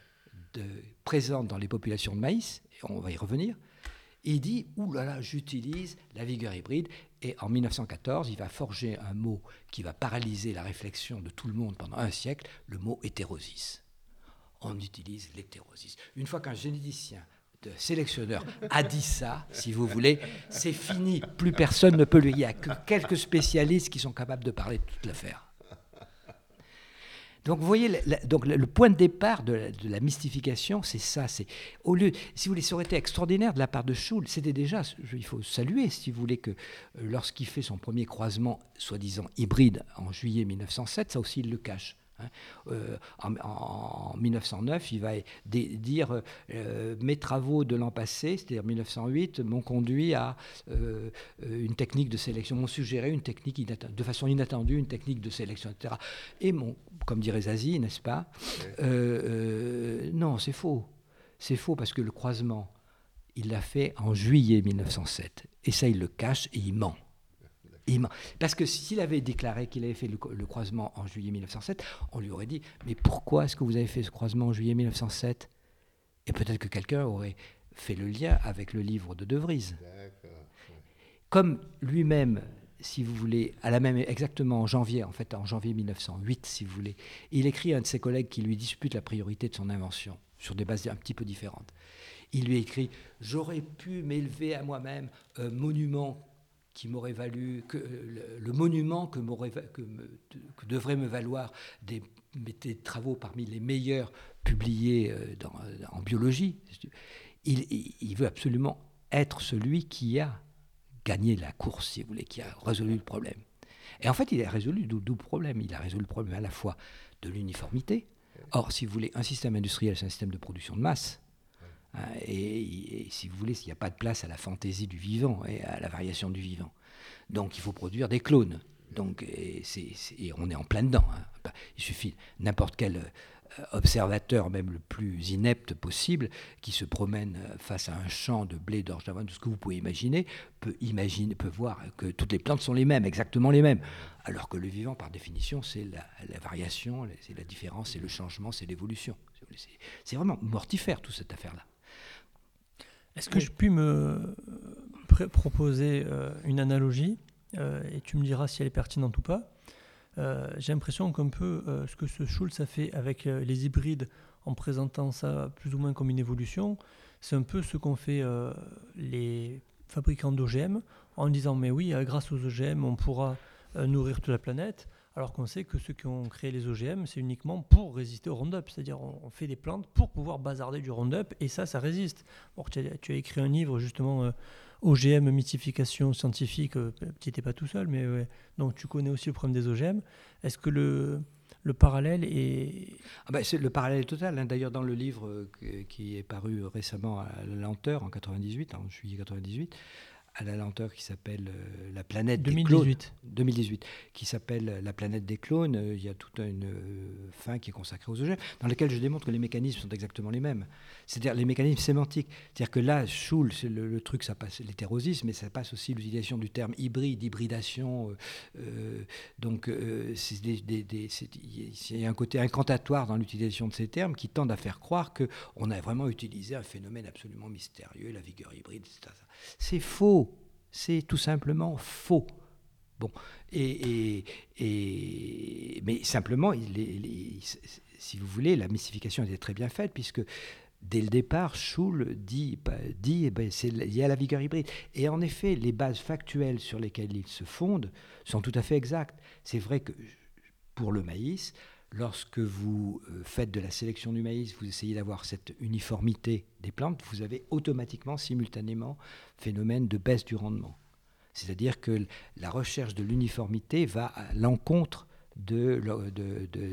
présentes dans les populations de maïs, et on va y revenir, il dit Ouh là là, j'utilise la vigueur hybride. Et en 1914, il va forger un mot qui va paralyser la réflexion de tout le monde pendant un siècle le mot hétérosis. On utilise l'hétérosis. Une fois qu'un généticien sélectionneur a dit ça, si vous voulez, c'est fini. Plus personne ne peut lui. Il n'y a que quelques spécialistes qui sont capables de parler de toute l'affaire. Donc vous voyez, le, point de départ de la, mystification, c'est ça. C'est au lieu, si vous voulez, ça aurait été extraordinaire de la part de Schul. C'était déjà, il faut saluer, si vous voulez, que euh, lorsqu'il fait son premier croisement, soi-disant hybride, en juillet 1907, ça aussi il le cache. Hein. Euh, en, 1909, il va dire euh, mes travaux de l'an passé, c'est-à-dire 1908, m'ont conduit à euh, une technique de sélection, m'ont suggéré une technique de façon inattendue, une technique de sélection, etc. Et mon, comme dirait Zazie, n'est-ce pas Non, c'est faux. C'est faux parce que le croisement, il l'a fait en juillet 1907. Et ça, il le cache et il ment. Parce que s'il avait déclaré qu'il avait fait le, croisement en juillet 1907, on lui aurait dit Mais pourquoi est-ce que vous avez fait ce croisement en juillet 1907 Et peut-être que quelqu'un aurait fait le lien avec le livre de De Vries. Comme lui-même, si vous voulez, à la même, exactement en janvier, en fait, en janvier 1908, si vous voulez, il écrit à un de ses collègues qui lui dispute la priorité de son invention sur des bases un petit peu différentes. Il lui écrit J'aurais pu m'élever à moi-même un monument qui m'aurait valu, que le, monument que, que, que, devrait me valoir des, des, travaux parmi les meilleurs publiés euh, en biologie. Il, il, veut absolument être celui qui a gagné la course, si vous voulez, qui a résolu le problème. Et en fait, il a résolu double problème. Il a résolu le problème à la fois de l'uniformité. Or, si vous voulez, un système industriel, c'est un système de production de masse. Hein, et, si vous voulez, s'il n'y a pas de place à la fantaisie du vivant et à la variation du vivant. Donc il faut produire des clones. Donc, et, on est en plein dedans. Hein. Bah, il suffit n'importe quel euh, observateur, même le plus inepte possible, qui se promène euh, face à un champ de blé, d'orge d'avoine, tout ce que vous pouvez imaginer, peut, imaginer, peut voir que toutes les plantes sont les mêmes, exactement les mêmes. Alors que le vivant, par définition, c'est la, la, variation, c'est la différence, c'est le changement, c'est l'évolution. C'est vraiment mortifère, toute cette affaire-là. Est-ce que je puis me proposer euh, une analogie euh, et tu me diras si elle est pertinente ou pas. Euh, J'ai l'impression qu'un peu ce que ce Schulz a fait avec les hybrides en présentant ça plus ou moins comme une évolution, c'est un peu ce qu'ont fait les fabricants d'OGM en disant mais oui, grâce aux OGM, on pourra nourrir toute la planète alors qu'on sait que ceux qui ont créé les OGM, c'est uniquement pour résister au Roundup. C'est-à-dire, on, fait des plantes pour pouvoir bazarder du Roundup, et ça, ça résiste. tu, as, écrit un livre, justement, euh, OGM, mythification scientifique. Euh, tu n'étais pas tout seul, mais donc tu connais aussi le problème des OGM. Est-ce que le, le parallèle est... Ah ben, le parallèle est total. Hein. D'ailleurs, dans le livre euh, qui est paru récemment à la lenteur, en 98, en juillet 98, à la lenteur qui s'appelle euh, La planète 2018. des clones. 2018. Qui s'appelle La planète des clones. Euh, il y a toute une euh, fin qui est consacrée aux OGM, dans laquelle je démontre que les mécanismes sont exactement les mêmes. C'est-à-dire les mécanismes sémantiques. C'est-à-dire que là, Schul, c'est le, truc, ça passe l'hétérosisme, mais ça passe aussi l'utilisation du terme hybride, hybridation. donc, il y a un côté incantatoire dans l'utilisation de ces termes qui tendent à faire croire qu'on a vraiment utilisé un phénomène absolument mystérieux, la vigueur hybride, etc. C'est faux. C'est tout simplement faux. Bon, et, mais simplement, si vous voulez, la mystification était très bien faite, puisque dès le départ, Schul dit, bah, dit eh ben, y a la vigueur hybride. Et en effet, les bases factuelles sur lesquelles il se fonde sont tout à fait exactes. C'est vrai que pour le maïs, lorsque vous euh, faites de la sélection du maïs, vous essayez d'avoir cette uniformité des plantes, vous avez automatiquement, simultanément, phénomène de baisse du rendement. C'est-à-dire que la recherche de l'uniformité va à l'encontre de,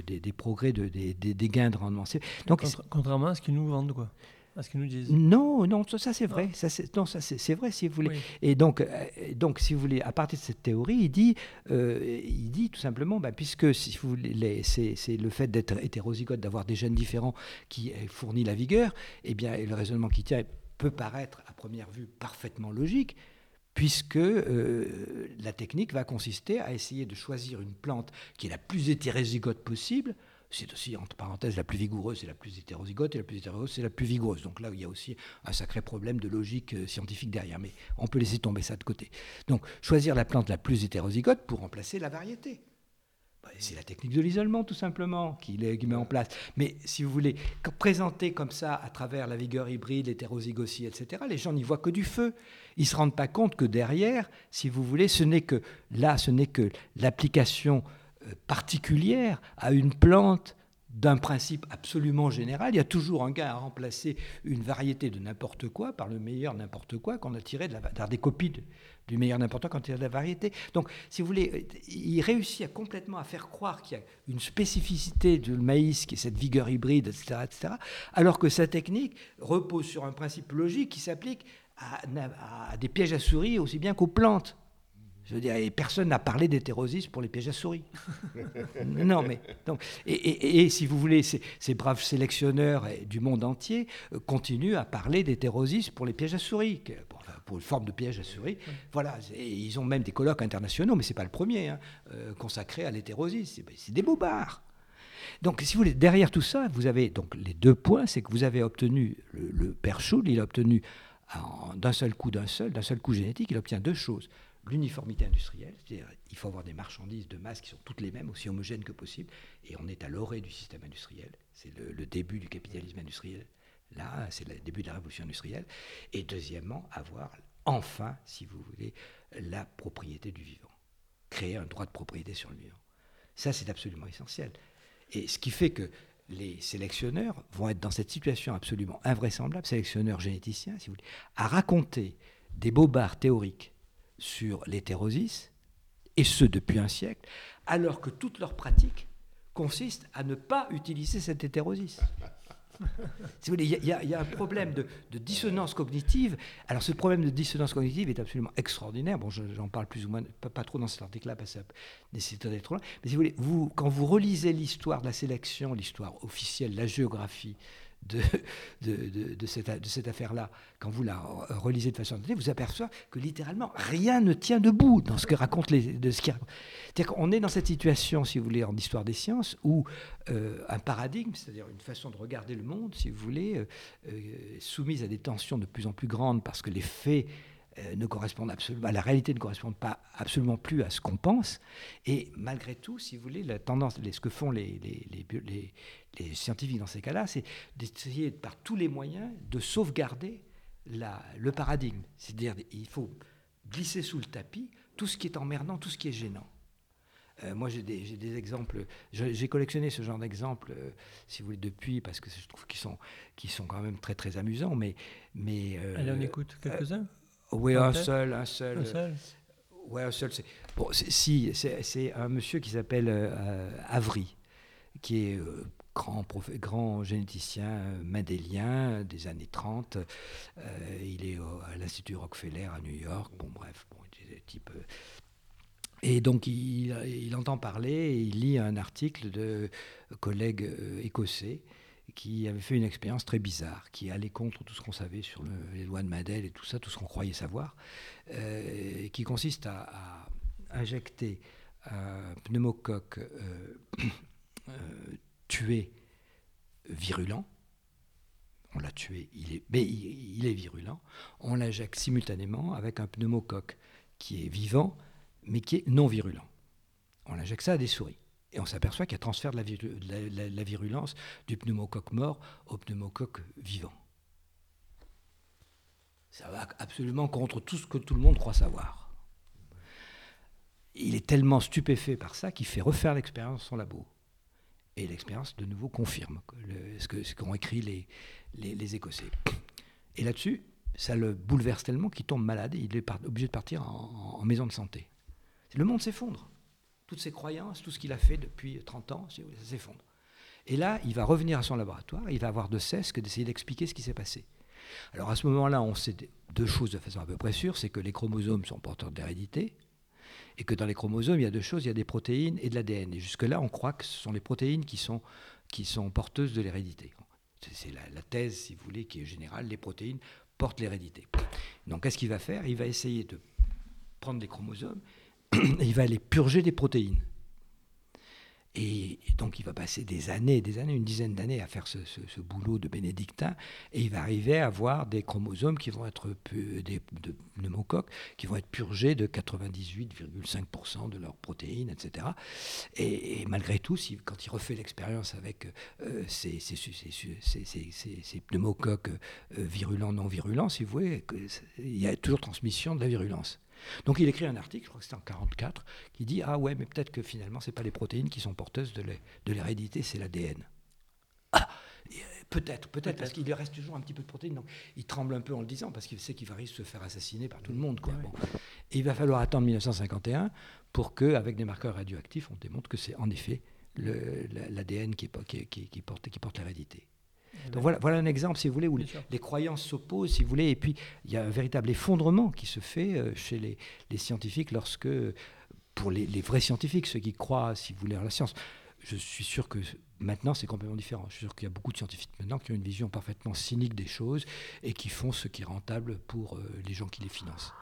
des progrès, des, des, gains de rendement. Donc, Contrairement à ce qu'ils nous vendent, quoi à ce qu'ils nous disent. Non, non, ça, c'est vrai. Ça, non, ça c'est, vrai si vous voulez. Et donc, euh, donc, si vous voulez, à partir de cette théorie, il dit, euh, il dit tout simplement, bah, puisque si vous voulez, c'est, le fait d'être hétérozygote, d'avoir des gènes différents qui fournit la vigueur, eh bien, le raisonnement qui tient peut paraître à première vue parfaitement logique, puisque euh, la technique va consister à essayer de choisir une plante qui est la plus hétérozygote possible c'est aussi, entre parenthèses, la plus vigoureuse, c'est la plus hétérozygote, et la plus hétérozygote, c'est la plus vigoureuse. Donc là, il y a aussi un sacré problème de logique euh, scientifique derrière, mais on peut laisser tomber ça de côté. Donc, choisir la plante la plus hétérozygote pour remplacer la variété. Bah, c'est la technique de l'isolement, tout simplement, qui, met en place. Mais si vous voulez, présenter comme ça, à travers la vigueur hybride, l'hétérozygotie, etc., les gens n'y voient que du feu. Ils ne se rendent pas compte que derrière, si vous voulez, ce n'est que là, ce n'est que l'application particulière à une plante d'un principe absolument général. Il y a toujours un gars à remplacer une variété de n'importe quoi par le meilleur n'importe quoi qu'on a tiré de la, des copies du meilleur n'importe quoi y a de la variété. Donc, si vous voulez, il réussit à complètement à faire croire qu'il y a une spécificité du maïs, qui est cette vigueur hybride, etc., etc., alors que sa technique repose sur un principe logique qui s'applique à, des pièges à souris aussi bien qu'aux plantes. Je veux dire, et personne n'a parlé d'hétérosisme pour les pièges à souris. non, mais donc, et, si vous voulez, ces, braves sélectionneurs du monde entier euh, continuent à parler d'hétérosisme pour les pièges à souris, pour, une forme de piège à souris. Voilà, et ils ont même des colloques internationaux, mais c'est pas le premier hein, euh, consacré à l'hétérosisme. C'est des bobards. Donc, si vous voulez, derrière tout ça, vous avez donc les deux points, c'est que vous avez obtenu le, le père Schul, il a obtenu d'un seul coup, d'un seul, d'un seul coup génétique, il obtient deux choses l'uniformité industrielle, c'est-à-dire il faut avoir des marchandises de masse qui sont toutes les mêmes, aussi homogènes que possible, et on est à l'orée du système industriel, c'est le, début du capitalisme industriel, là c'est le début de la révolution industrielle, et deuxièmement, avoir enfin, si vous voulez, la propriété du vivant, créer un droit de propriété sur le vivant. Ça c'est absolument essentiel. Et ce qui fait que les sélectionneurs vont être dans cette situation absolument invraisemblable, sélectionneurs généticiens, si vous voulez, à raconter des bobards théoriques sur l'hétérosis, et ce depuis un siècle, alors que toute leur pratique consiste à ne pas utiliser cette hétérosis. il y, a un problème de, dissonance cognitive. Alors, ce problème de dissonance cognitive est absolument extraordinaire. Bon, j'en parle plus ou moins, pas, trop dans cet article-là, parce que ça nécessite d'être trop long. Mais si vous voulez, vous, quand vous relisez l'histoire de la sélection, l'histoire officielle, la géographie, de, de, de, cette, de cette affaire-là, quand vous la relisez de façon attentive, vous apercevez que littéralement rien ne tient debout dans ce que raconte les. De ce qui C'est-à-dire qu'on est dans cette situation, si vous voulez, en histoire des sciences, où euh, un paradigme, c'est-à-dire une façon de regarder le monde, si vous voulez, euh, euh, soumise à des tensions de plus en plus grandes parce que les faits ne correspondent absolument, la réalité ne correspond pas absolument plus à ce qu'on pense. Et malgré tout, si vous voulez, la tendance, ce que font les, scientifiques dans ces cas-là, c'est d'essayer par tous les moyens de sauvegarder le paradigme. C'est-à-dire il faut glisser sous le tapis tout ce qui est emmerdant, tout ce qui est gênant. Euh, moi, j'ai des, des, exemples. J'ai collectionné ce genre d'exemples, euh, si vous voulez, depuis, parce que je trouve qu'ils sont, sont quand même très, très amusants. Mais, mais, Allez, on écoute quelques-uns oui, un seul, un seul. Un seul Ouais, un seul. Bon, si, c'est un monsieur qui s'appelle euh, Avry, qui est euh, grand, grand généticien euh, mendélien des années 30. il est à l'Institut Rockefeller à New York. Bon, bref, bon, type. Et donc, il, il, entend parler et il lit un article de collègues écossais qui avait fait une expérience très bizarre, qui allait contre tout ce qu'on savait sur les lois de Madel et tout ça, tout ce qu'on croyait savoir, euh, qui consiste à, injecter un pneumocoque euh, euh, tué virulent. On l'a tué, il est, mais il, est virulent. On l'injecte simultanément avec un pneumocoque qui est vivant, mais qui est non virulent. On injecte ça à des souris. Et on s'aperçoit qu'il y a transfert de la, virulence du pneumocoque mort au pneumocoque vivant. Ça va absolument contre tout ce que tout le monde croit savoir. Il est tellement stupéfait par ça qu'il fait refaire l'expérience son labo. Et l'expérience, de nouveau, confirme ce qu'ont écrit les, les, Écossais. Et là-dessus, ça le bouleverse tellement qu'il tombe malade et il est obligé de partir en, en maison de santé. Le monde s'effondre toutes ses croyances, tout ce qu'il a fait depuis 30 ans, ça s'effondre. Et là, il va revenir à son laboratoire, il va avoir de cesse que d'essayer d'expliquer ce qui s'est passé. Alors à ce moment-là, on sait deux choses de façon à peu près sûre, c'est que les chromosomes sont porteurs d'hérédité, et que dans les chromosomes, il y a deux choses, il y a des protéines et de l'ADN. Et jusque-là, on croit que ce sont les protéines qui sont, qui sont porteuses de l'hérédité. C'est la, la, thèse, si vous voulez, qui est générale, les protéines portent l'hérédité. Donc qu'est-ce qu'il va faire? Il va essayer de prendre des chromosomes il va aller purger des protéines. Et, donc il va passer des années, des années, une dizaine d'années à faire ce, boulot de bénédictin, et il va arriver à avoir des chromosomes qui vont être des de pneumocoques qui vont être purgés de 98,5% de leurs protéines, etc. Et, malgré tout, si, quand il refait l'expérience avec euh, ces, pneumocoques euh, virulents, non virulents, si vous il y a toujours transmission de la virulence. Donc il écrit un article, je crois que c'était en 44, qui dit ah ouais mais peut-être que finalement c'est pas les protéines qui sont porteuses de l'hérédité, c'est l'ADN. Peut-être, peut-être, parce qu'il reste toujours un petit peu de protéines. Donc, il tremble un peu en le disant, parce qu'il sait qu'il va risquer de se faire assassiner par tout le monde. Quoi. Et il va falloir attendre 1951 pour qu'avec des marqueurs radioactifs, on démontre que c'est en effet l'ADN qui, qui, qui, porte, qui porte l'hérédité. Donc voilà, voilà un exemple, si vous voulez, où les, croyances s'opposent, si vous voulez, et puis il y a un véritable effondrement qui se fait euh, chez les, les scientifiques lorsque, pour les, les, vrais scientifiques, ceux qui croient, si vous voulez, à la science, je suis sûr que maintenant c'est complètement différent. Je suis sûr qu'il y a beaucoup de scientifiques maintenant qui ont une vision parfaitement cynique des choses et qui font ce qui est rentable pour euh, les gens qui les financent.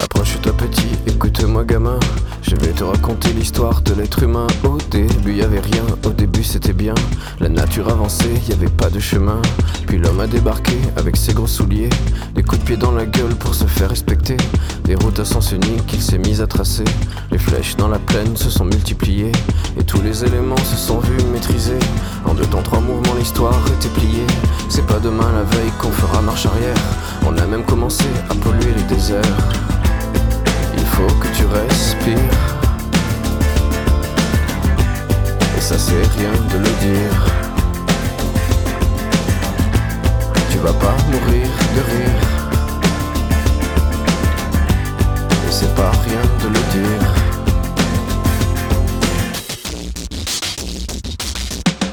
Approche-toi petit, écoute-moi gamin. Je vais te raconter l'histoire de l'être humain. Au début y avait rien, au début c'était bien. La nature avançait, y avait pas de chemin. Puis l'homme a débarqué avec ses gros souliers. Des coups de pied dans la gueule pour se faire respecter. Des routes à sens unique qu'il s'est mis à tracer. Les flèches dans la plaine se sont multipliées. Et tous les éléments se sont vus maîtrisés. En deux temps, trois mouvements, l'histoire était pliée. C'est pas demain la veille qu'on fera marche arrière. On a même commencé à polluer les déserts faut que tu respires. Et ça c'est rien de le dire. Tu vas pas mourir de rire. Et c'est pas rien de le dire.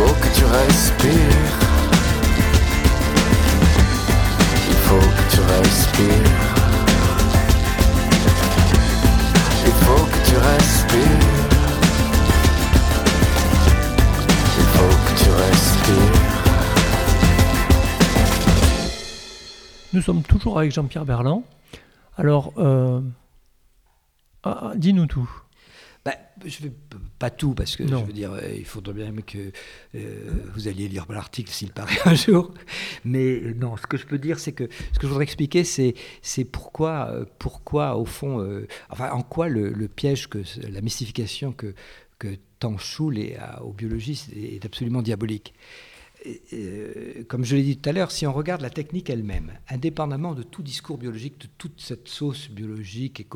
Faut que tu respires. Il faut que tu respires. Il faut que tu respires. Il faut que tu respires. Nous sommes toujours avec Jean-Pierre Berland. Alors, euh, ah, ah, dis-nous tout. Bah, je vais pas tout parce que je veux dire, euh, il faudrait bien que euh, vous alliez lire l'article s'il paraît un jour. Mais euh, non, ce que je peux dire, c'est que ce que je voudrais expliquer, c'est c'est pourquoi pourquoi au fond, enfin en quoi le, piège que la mystification que que tant aux biologistes est absolument diabolique. Euh, comme je l'ai dit tout à l'heure, si on regarde la technique elle-même, indépendamment de tout discours biologique, de toute cette sauce biologique, et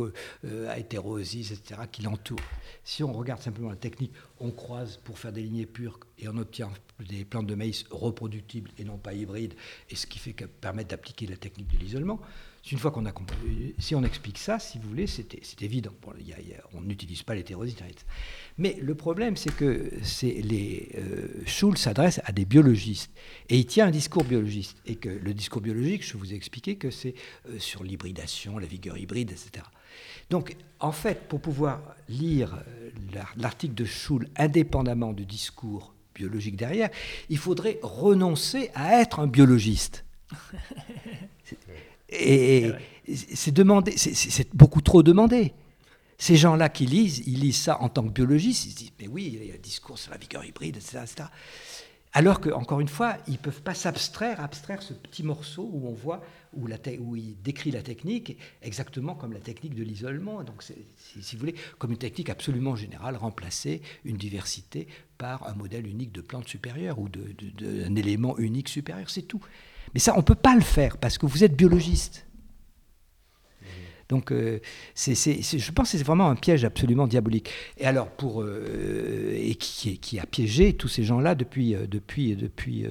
euh, etc., qui l'entoure, si on regarde simplement la technique, on croise pour faire des lignées pures, et on obtient des plantes de maïs reproductibles et non pas hybrides, et ce qui fait que permettre d'appliquer la technique de l'isolement. Une fois qu'on a compris, si on explique ça, si vous voulez, c'est évident. on n'utilise pas l'hétérositérité. Mais le problème, c'est que les euh, Schulz s'adresse à des biologistes et il tient un discours biologiste et que le discours biologique, je vous ai expliqué que c'est euh, sur l'hybridation, la vigueur hybride, etc. Donc, en fait, pour pouvoir lire euh, l'article de Schulz indépendamment du discours biologique derrière, il faudrait renoncer à être un biologiste. Et c'est demandé, c'est beaucoup trop demandé. Ces gens-là qui lisent, ils lisent ça en tant que biologistes, ils se disent, mais oui, il y a un discours sur la vigueur hybride, etc. Alors qu'encore une fois, ils ne peuvent pas s'abstraire, abstraire ce petit morceau où on voit, où, il décrit la technique exactement comme la technique de l'isolement. Donc, si, vous voulez, comme une technique absolument générale, remplacer une diversité par un modèle unique de plante supérieure ou d'un élément unique supérieur, c'est tout. Mais ça, on ne peut pas le faire parce que vous êtes biologiste. Donc, euh, je pense que c'est vraiment un piège absolument diabolique. Et alors, pour euh, et qui, qui, a piégé tous ces gens-là depuis, euh, depuis, depuis,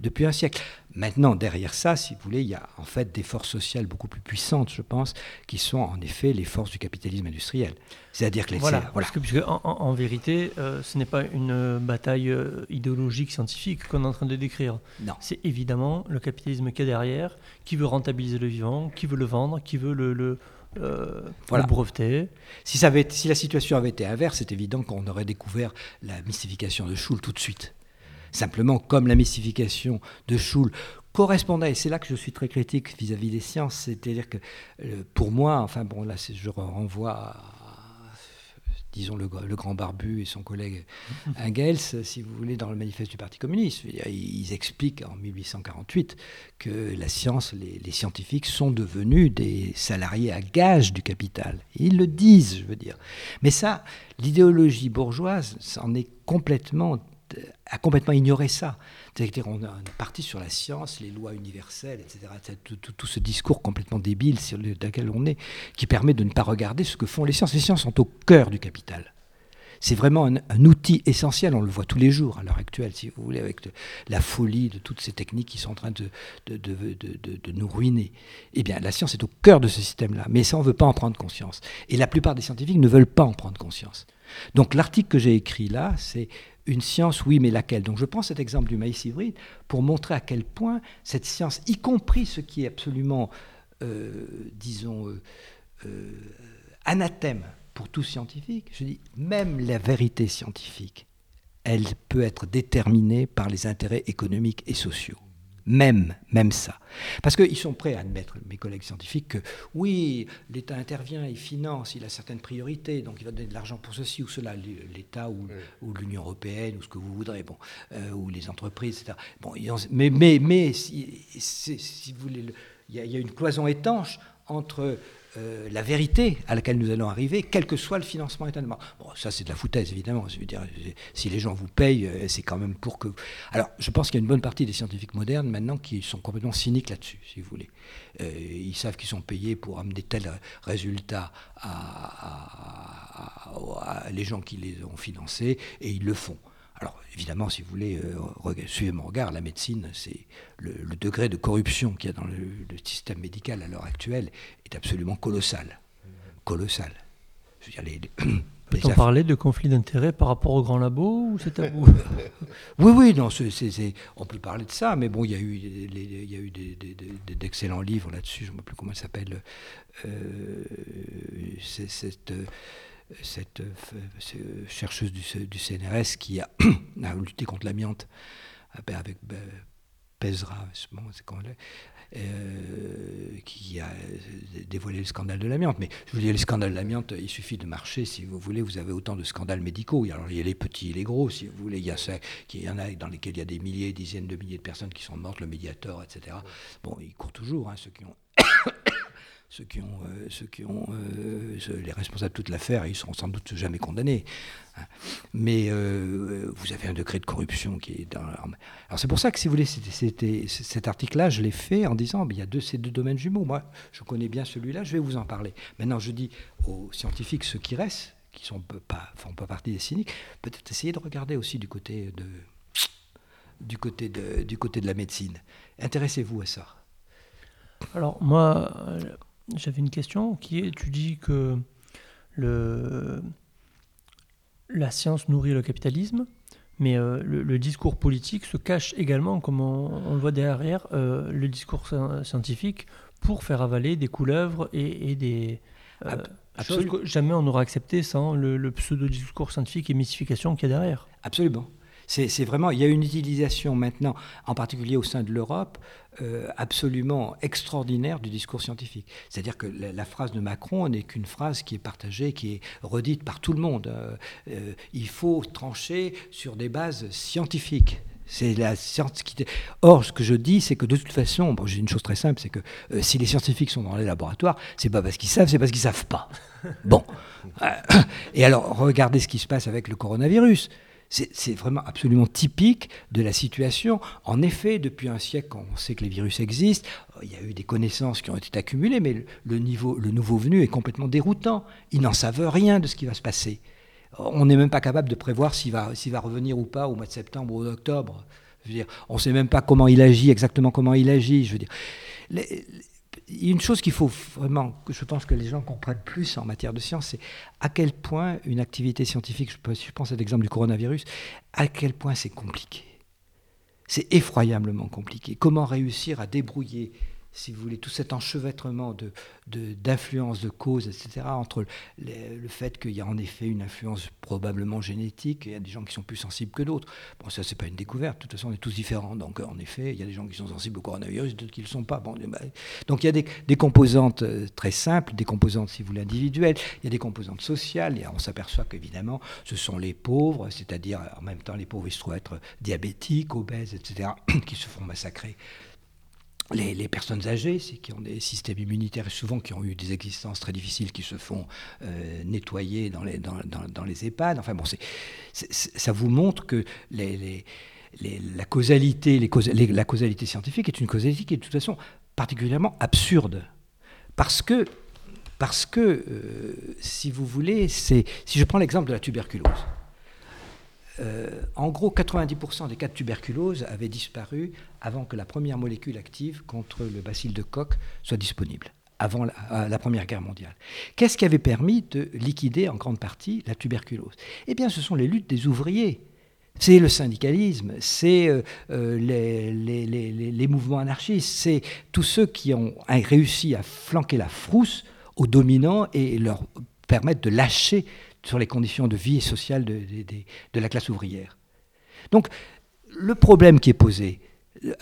depuis un siècle. Maintenant, derrière ça, si vous voulez, il y a en fait des forces sociales beaucoup plus puissantes, je pense, qui sont en effet les forces du capitalisme industriel. C'est-à-dire que les voilà, voilà. Parce que, en, vérité, ce n'est pas une bataille idéologique scientifique qu'on est en train de décrire. Non. C'est évidemment le capitalisme qui est derrière, qui veut rentabiliser le vivant, qui veut le vendre, qui veut le, le euh, voilà. breveter. Si, ça avait, si la situation avait été inverse, c'est évident qu'on aurait découvert la mystification de Schul tout de suite. Simplement, comme la mystification de Schul correspondait, et c'est là que je suis très critique vis-à-vis des sciences, c'est-à-dire que euh, pour moi, enfin bon, là je renvoie à disons, le, grand barbu et son collègue Engels, si vous voulez, dans le manifeste du Parti communiste. Ils expliquent en 1848 que la science, les, scientifiques sont devenus des salariés à gage du capital. ils le disent, je veux dire. Mais ça, l'idéologie bourgeoise en est complètement a complètement ignoré ça. C'est-à-dire on est parti sur la science, les lois universelles, etc. Tout, ce discours complètement débile sur lequel on est, qui permet de ne pas regarder ce que font les sciences. Les sciences sont au cœur du capital. C'est vraiment un, outil essentiel, on le voit tous les jours à l'heure actuelle, si vous voulez, avec la folie de toutes ces techniques qui sont en train de, de, de, nous ruiner. Eh bien, la science est au cœur de ce système-là, mais ça, on ne veut pas en prendre conscience. Et la plupart des scientifiques ne veulent pas en prendre conscience. Donc l'article que j'ai écrit là, c'est une science, oui, mais laquelle? Donc je prends cet exemple du maïs hybride pour montrer à quel point cette science, y compris ce qui est absolument, euh, disons, euh, euh, anathème pour tout scientifique, je dis, même la vérité scientifique, elle peut être déterminée par les intérêts économiques et sociaux. Même, même ça. Parce qu'ils sont prêts à admettre, mes collègues scientifiques, que oui, l'État intervient, il finance, il a certaines priorités, donc il va donner de l'argent pour ceci ou cela, l'État ou, l'Union européenne, ou ce que vous voudrez, bon, euh, ou les entreprises, etc. Bon, mais, mais, mais si, si, vous voulez, il y, a une cloison étanche entre euh, la vérité à laquelle nous allons arriver, quel que soit le financement étonnamment. Bon, ça c'est de la foutaise évidemment. Si les gens vous payent, euh, c'est quand même pour que. Alors, je pense qu'il y a une bonne partie des scientifiques modernes maintenant qui sont complètement cyniques là-dessus, si vous voulez. Euh, ils savent qu'ils sont payés pour amener tels résultats à, à, les gens qui les ont financés et ils le font. Alors évidemment, si vous voulez, euh, suivez mon regard, la médecine, c'est le, degré de corruption qu'il y a dans le, système médical à l'heure actuelle est absolument colossal. Colossal. Je veux dire, Peut-on parler de conflit d'intérêts par rapport au grand labo ou c'est tabou Oui, oui, non, on peut parler de ça, mais bon, il y a eu, il y a eu d'excellents livres là-dessus, je ne sais plus comment ça s'appelle. Euh, c'est cette cette euh, chercheuse du, CNRS qui a, lutté contre l'amiante euh, ben, avec ben, Pezra, euh, qui a dévoilé le scandale de l'amiante. Mais je vous dis, le scandale de l'amiante, il suffit de marcher, si vous voulez, vous avez autant de scandales médicaux. Il y a les petits et les gros, si vous voulez. Il y, a ça, il y en a dans lesquels il y a des milliers, dizaines de milliers de personnes qui sont mortes, le médiateur, etc. Bon, ils courent toujours, hein, ceux qui ont ceux qui ont, euh, ceux qui ont euh, les responsables de toute l'affaire, ils seront sans doute jamais condamnés. Hein. Mais euh, vous avez un degré de corruption qui est dans. Alors c'est pour ça que si vous voulez, c'était, cet article-là, je l'ai fait en disant, il y a deux, ces deux domaines jumeaux. Moi, je connais bien celui-là, je vais vous en parler. Maintenant, je dis aux scientifiques, ceux qui restent, qui ne pas, font pas partie des cyniques, peut-être essayer de regarder aussi du côté de du côté de, du côté de la médecine. Intéressez-vous à ça. Alors moi, j'avais une question qui est, tu dis que le, la science nourrit le capitalisme, mais euh, le, discours politique se cache également, comme on, le voit derrière, euh, le discours scientifique pour faire avaler des couleuvres et, des choses que jamais on n'aura accepté sans le, le pseudo-discours scientifique et mystification qu'il y a derrière. Absolument. C'est vraiment, il y a une utilisation maintenant, en particulier au sein de l'Europe, euh, absolument extraordinaire du discours scientifique. C'est-à-dire que la, phrase de Macron n'est qu'une phrase qui est partagée, qui est redite par tout le monde. Euh, euh, il faut trancher sur des bases scientifiques. C'est la science qui. Or, ce que je dis, c'est que de toute façon, bon, j'ai une chose très simple, c'est que si les scientifiques sont dans les laboratoires, c'est pas parce qu'ils savent, c'est parce qu'ils savent pas. Bon. Et alors, regardez ce qui se passe avec le coronavirus. C'est vraiment absolument typique de la situation. En effet, depuis un siècle, on sait que les virus existent, il y a eu des connaissances qui ont été accumulées, mais le, nouveau venu est complètement déroutant. Ils n'en savent rien de ce qui va se passer. On n'est même pas capable de prévoir s'il va, revenir ou pas au mois de septembre ou d'octobre. on ne sait même pas comment il agit, exactement comment il agit. Une chose qu'il faut vraiment, que je pense que les gens comprennent plus en matière de science, c'est à quel point une activité scientifique, je pense à l'exemple du coronavirus, à quel point c'est compliqué. C'est effroyablement compliqué. Comment réussir à débrouiller si vous voulez, tout cet enchevêtrement de, d'influences, de, causes, etc., entre le fait qu'il y a en effet une influence probablement génétique, il y a des gens qui sont plus sensibles que d'autres. Bon, ça, c'est pas une découverte, de toute façon, on est tous différents. Donc, en effet, il y a des gens qui sont sensibles au coronavirus, d'autres qui ne le sont pas. Bon, bah, donc, il y a des, composantes euh, très simples, des composantes, si vous voulez, individuelles, il y a des composantes sociales, et on s'aperçoit qu'évidemment, ce sont les pauvres, c'est-à-dire, en même temps, les pauvres, ils se trouvent être diabétiques, obèses, etc., qui se font massacrer les, personnes âgées, qui ont des systèmes immunitaires souvent qui ont eu des existences très difficiles, qui se font euh, nettoyer dans les, dans, dans, les EHPAD. Enfin bon, ça vous montre que la, causalité, la causalité scientifique est une causalité qui est de toute façon particulièrement absurde. Parce que, parce que euh, si vous voulez, si je prends l'exemple de la tuberculose, euh, en gros, 90% des cas de tuberculose avaient disparu avant que la première molécule active contre le bacille de Koch soit disponible, avant la, Première Guerre mondiale. Qu'est-ce qui avait permis de liquider en grande partie la tuberculose? Eh bien, ce sont les luttes des ouvriers. C'est le syndicalisme, c'est euh, euh, les, les, mouvements anarchistes, c'est tous ceux qui ont réussi à flanquer la frousse aux dominants et leur permettre de lâcher sur les conditions de vie sociale de, de, la classe ouvrière. Donc, le problème qui est posé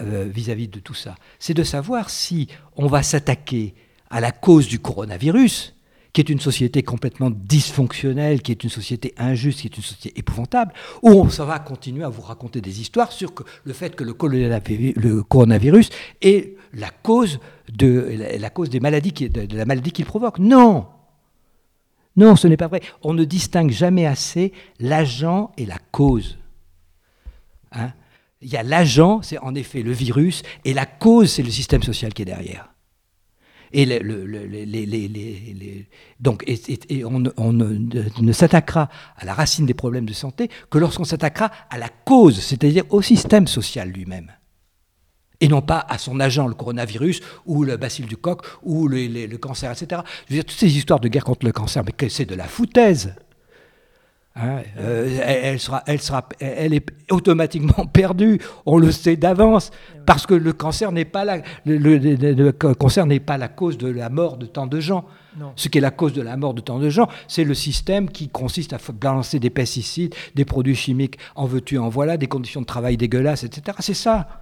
euh, vis-à-vis de tout ça, c'est de savoir si on va s'attaquer à la cause du coronavirus, qui est une société complètement dysfonctionnelle, qui est une société injuste, qui est une société épouvantable, ou on va continuer à vous raconter des histoires sur le fait que le, coronavirus est la cause, de, la, cause des maladies de la maladie qu'il provoque. Non non, ce n'est pas vrai. On ne distingue jamais assez l'agent et la cause. Hein? Il y a l'agent, c'est en effet le virus, et la cause, c'est le système social qui est derrière. Et, donc, on, ne, s'attaquera à la racine des problèmes de santé que lorsqu'on s'attaquera à la cause, c'est-à-dire au système social lui-même et non pas à son agent, le coronavirus, ou le bacille du coq, ou le, cancer, etc. Je veux dire, toutes ces histoires de guerre contre le cancer, mais c'est de la foutaise. Hein, euh, elle, sera, elle, sera, elle est automatiquement perdue, on le sait d'avance, parce que le cancer n'est pas la, le, cancer n'est pas la cause de la mort de tant de gens. Ce qui est la cause de la mort de tant de gens, c'est le système qui consiste à balancer des pesticides, des produits chimiques en veux-tu, en voilà, des conditions de travail dégueulasses, etc. C'est ça.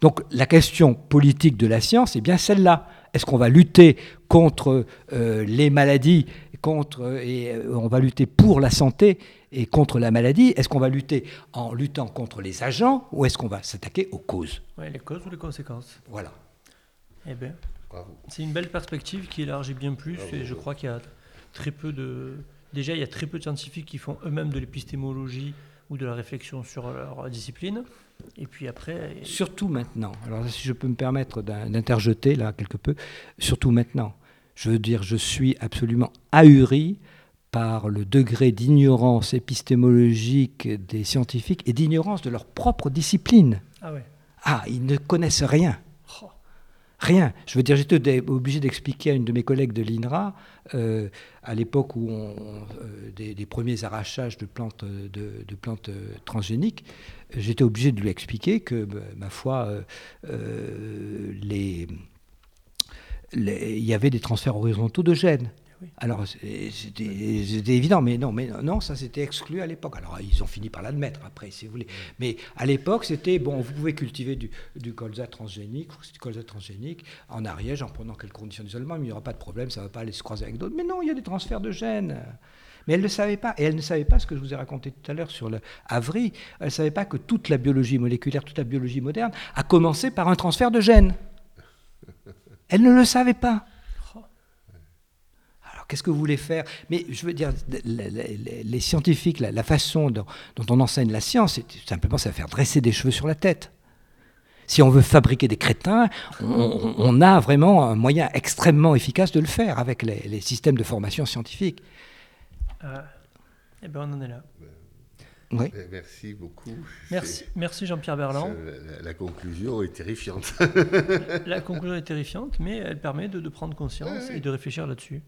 Donc la question politique de la science est bien celle-là. Est-ce qu'on va lutter contre euh, les maladies, contre, et euh, on va lutter pour la santé et contre la maladie? Est-ce qu'on va lutter en luttant contre les agents ou est-ce qu'on va s'attaquer aux causes? Oui, les causes ou les conséquences? Voilà. Eh bien, c'est une belle perspective qui élargit bien plus et je crois qu'il y a très peu de... Déjà, il y a très peu de scientifiques qui font eux-mêmes de l'épistémologie ou de la réflexion sur leur discipline. Et puis après. Surtout maintenant. Alors, si je peux me permettre d'interjeter là quelque peu, surtout maintenant. Je veux dire, je suis absolument ahuri par le degré d'ignorance épistémologique des scientifiques et d'ignorance de leur propre discipline. Ah ouais. Ah, ils ne connaissent rien. Oh. Rien. Je veux dire, j'étais obligé d'expliquer à une de mes collègues de l'INRA, euh, à l'époque où euh, des, premiers arrachages de plantes, euh, transgéniques, j'étais obligé de lui expliquer que, bah, ma foi, il y avait des transferts horizontaux de gènes. Alors, c'était évident, mais non, mais non, ça c'était exclu à l'époque. Alors, ils ont fini par l'admettre après, si vous voulez. Mais à l'époque, c'était bon, vous pouvez cultiver du, colza transgénique, du colza transgénique en Ariège en prenant quelques conditions d'isolement, mais il n'y aura pas de problème, ça ne va pas aller se croiser avec d'autres. Mais non, il y a des transferts de gènes. Mais elle ne savait pas, et elle ne savait pas ce que je vous ai raconté tout à l'heure sur le Avry, elle ne savait pas que toute la biologie moléculaire, toute la biologie moderne a commencé par un transfert de gènes. Elle ne le savait pas qu'est-ce que vous voulez faire? Mais je veux dire, les, scientifiques, la, façon dont, on enseigne la science, c'est simplement ça faire dresser des cheveux sur la tête. Si on veut fabriquer des crétins, on, a vraiment un moyen extrêmement efficace de le faire avec les, systèmes de formation scientifique. Euh, eh bien, on en est là. Oui. Eh, merci beaucoup. Merci, merci Jean-Pierre Berland. La, conclusion est terrifiante. la conclusion est terrifiante, mais elle permet de, prendre conscience et de réfléchir là-dessus.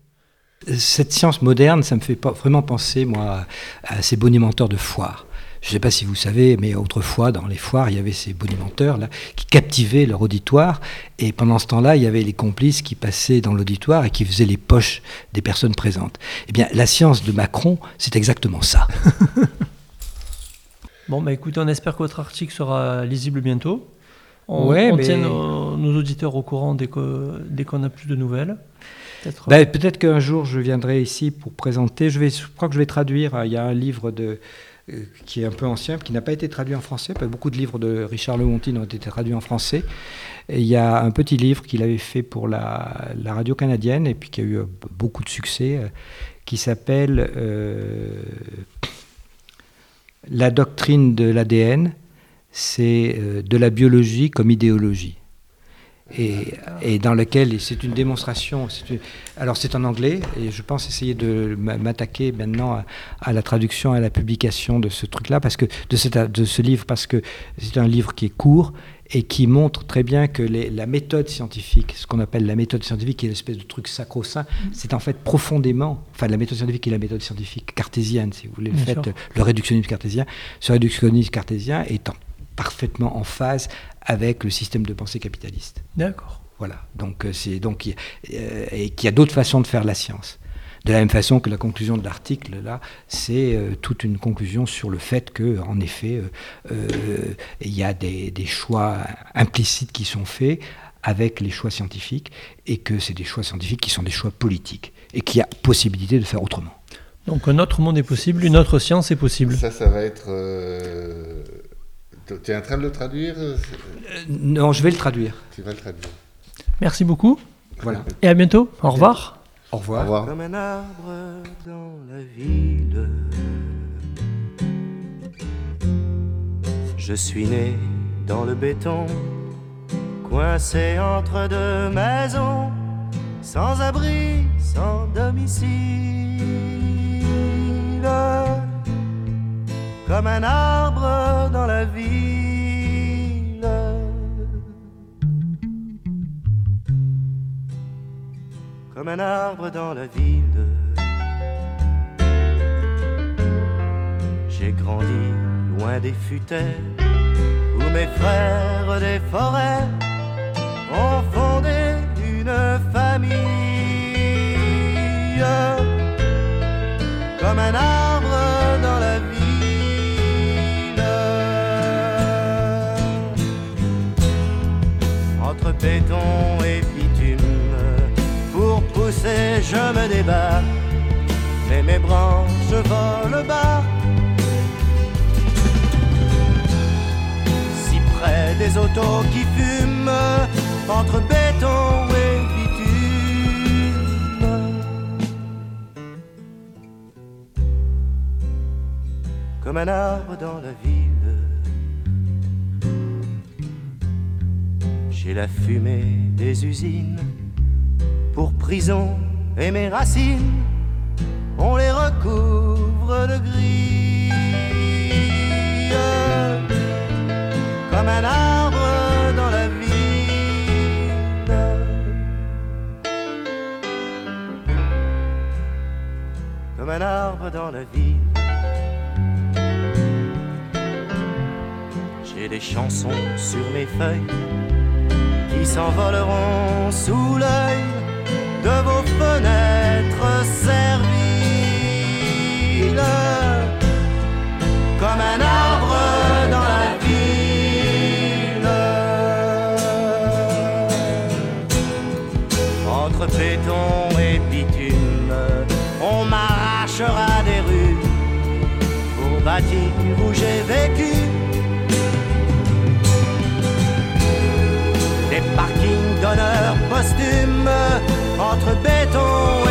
Cette science moderne, ça me fait pas vraiment penser, moi, à ces bonimenteurs de foire. Je ne sais pas si vous savez, mais autrefois, dans les foires, il y avait ces bonimenteurs là, qui captivaient leur auditoire. Et pendant ce temps-là, il y avait les complices qui passaient dans l'auditoire et qui faisaient les poches des personnes présentes. Eh bien, la science de Macron, c'est exactement ça. bon, bah écoutez, on espère que votre article sera lisible bientôt. On, on tient nos, auditeurs au courant dès qu'on a plus de nouvelles. Ben, peut-être qu'un jour je viendrai ici pour présenter. Je, vais, je crois que je vais traduire. Il y a un livre euh, qui est un peu ancien, qui n'a pas été traduit en français. Beaucoup de livres de Richard Lemontine ont été traduits en français. Il y a un petit livre qu'il avait fait pour la, radio canadienne et puis qui a eu euh, beaucoup de succès, euh, qui s'appelle La doctrine de l'ADN. C'est de la biologie comme idéologie et, dans lequel c'est une démonstration. alors c'est en anglais et je pense essayer de m'attaquer maintenant à, la traduction, à la publication de ce truc-là, parce que de, de ce livre, parce que c'est un livre qui est court et qui montre très bien que la méthode scientifique, ce qu'on appelle la méthode scientifique, qui est une espèce de truc sacro-saint, c'est en fait profondément, enfin la méthode scientifique et la méthode scientifique cartésienne, si vous voulez, le, fait, le réductionnisme cartésien, ce réductionnisme cartésien étant parfaitement en phase avec le système de pensée capitaliste. D'accord. Voilà. Donc euh, c'est donc euh, et qu'il y a d'autres façons de faire la science. De la même façon que la conclusion de l'article là, c'est euh, toute une conclusion sur le fait que, en effet, il y a des, des, choix implicites qui sont faits avec les choix scientifiques et que c'est des choix scientifiques qui sont des choix politiques et qu'il y a possibilité de faire autrement. Donc un autre monde est possible, une autre science est possible. Ça, ça va être tu es en train de le traduire euh, Non, je vais le traduire. Tu vas le traduire. Merci beaucoup. Voilà. Et à bientôt. Au revoir. Au revoir. Au revoir. Comme un arbre dans la ville. Je suis né dans le béton, coincé entre deux maisons, sans abri, sans domicile comme un arbre dans la ville. Comme un arbre dans la ville. J'ai grandi loin des futaies où mes frères des forêts ont fondé une famille. Volent bas. Si près des autos qui fument, entre béton et bitume. Comme un arbre dans la ville J'ai la fumée des usines pour prison et mes racines on les recouvre de gris. Comme un arbre dans la ville. Comme un arbre dans la ville. J'ai des chansons sur mes feuilles qui s'envoleront sous l'œil de vos fenêtres comme un arbre dans la ville. Entre béton et bitume, on m'arrachera des rues pour bâtir où j'ai vécu. Des parkings d'honneur posthume entre béton et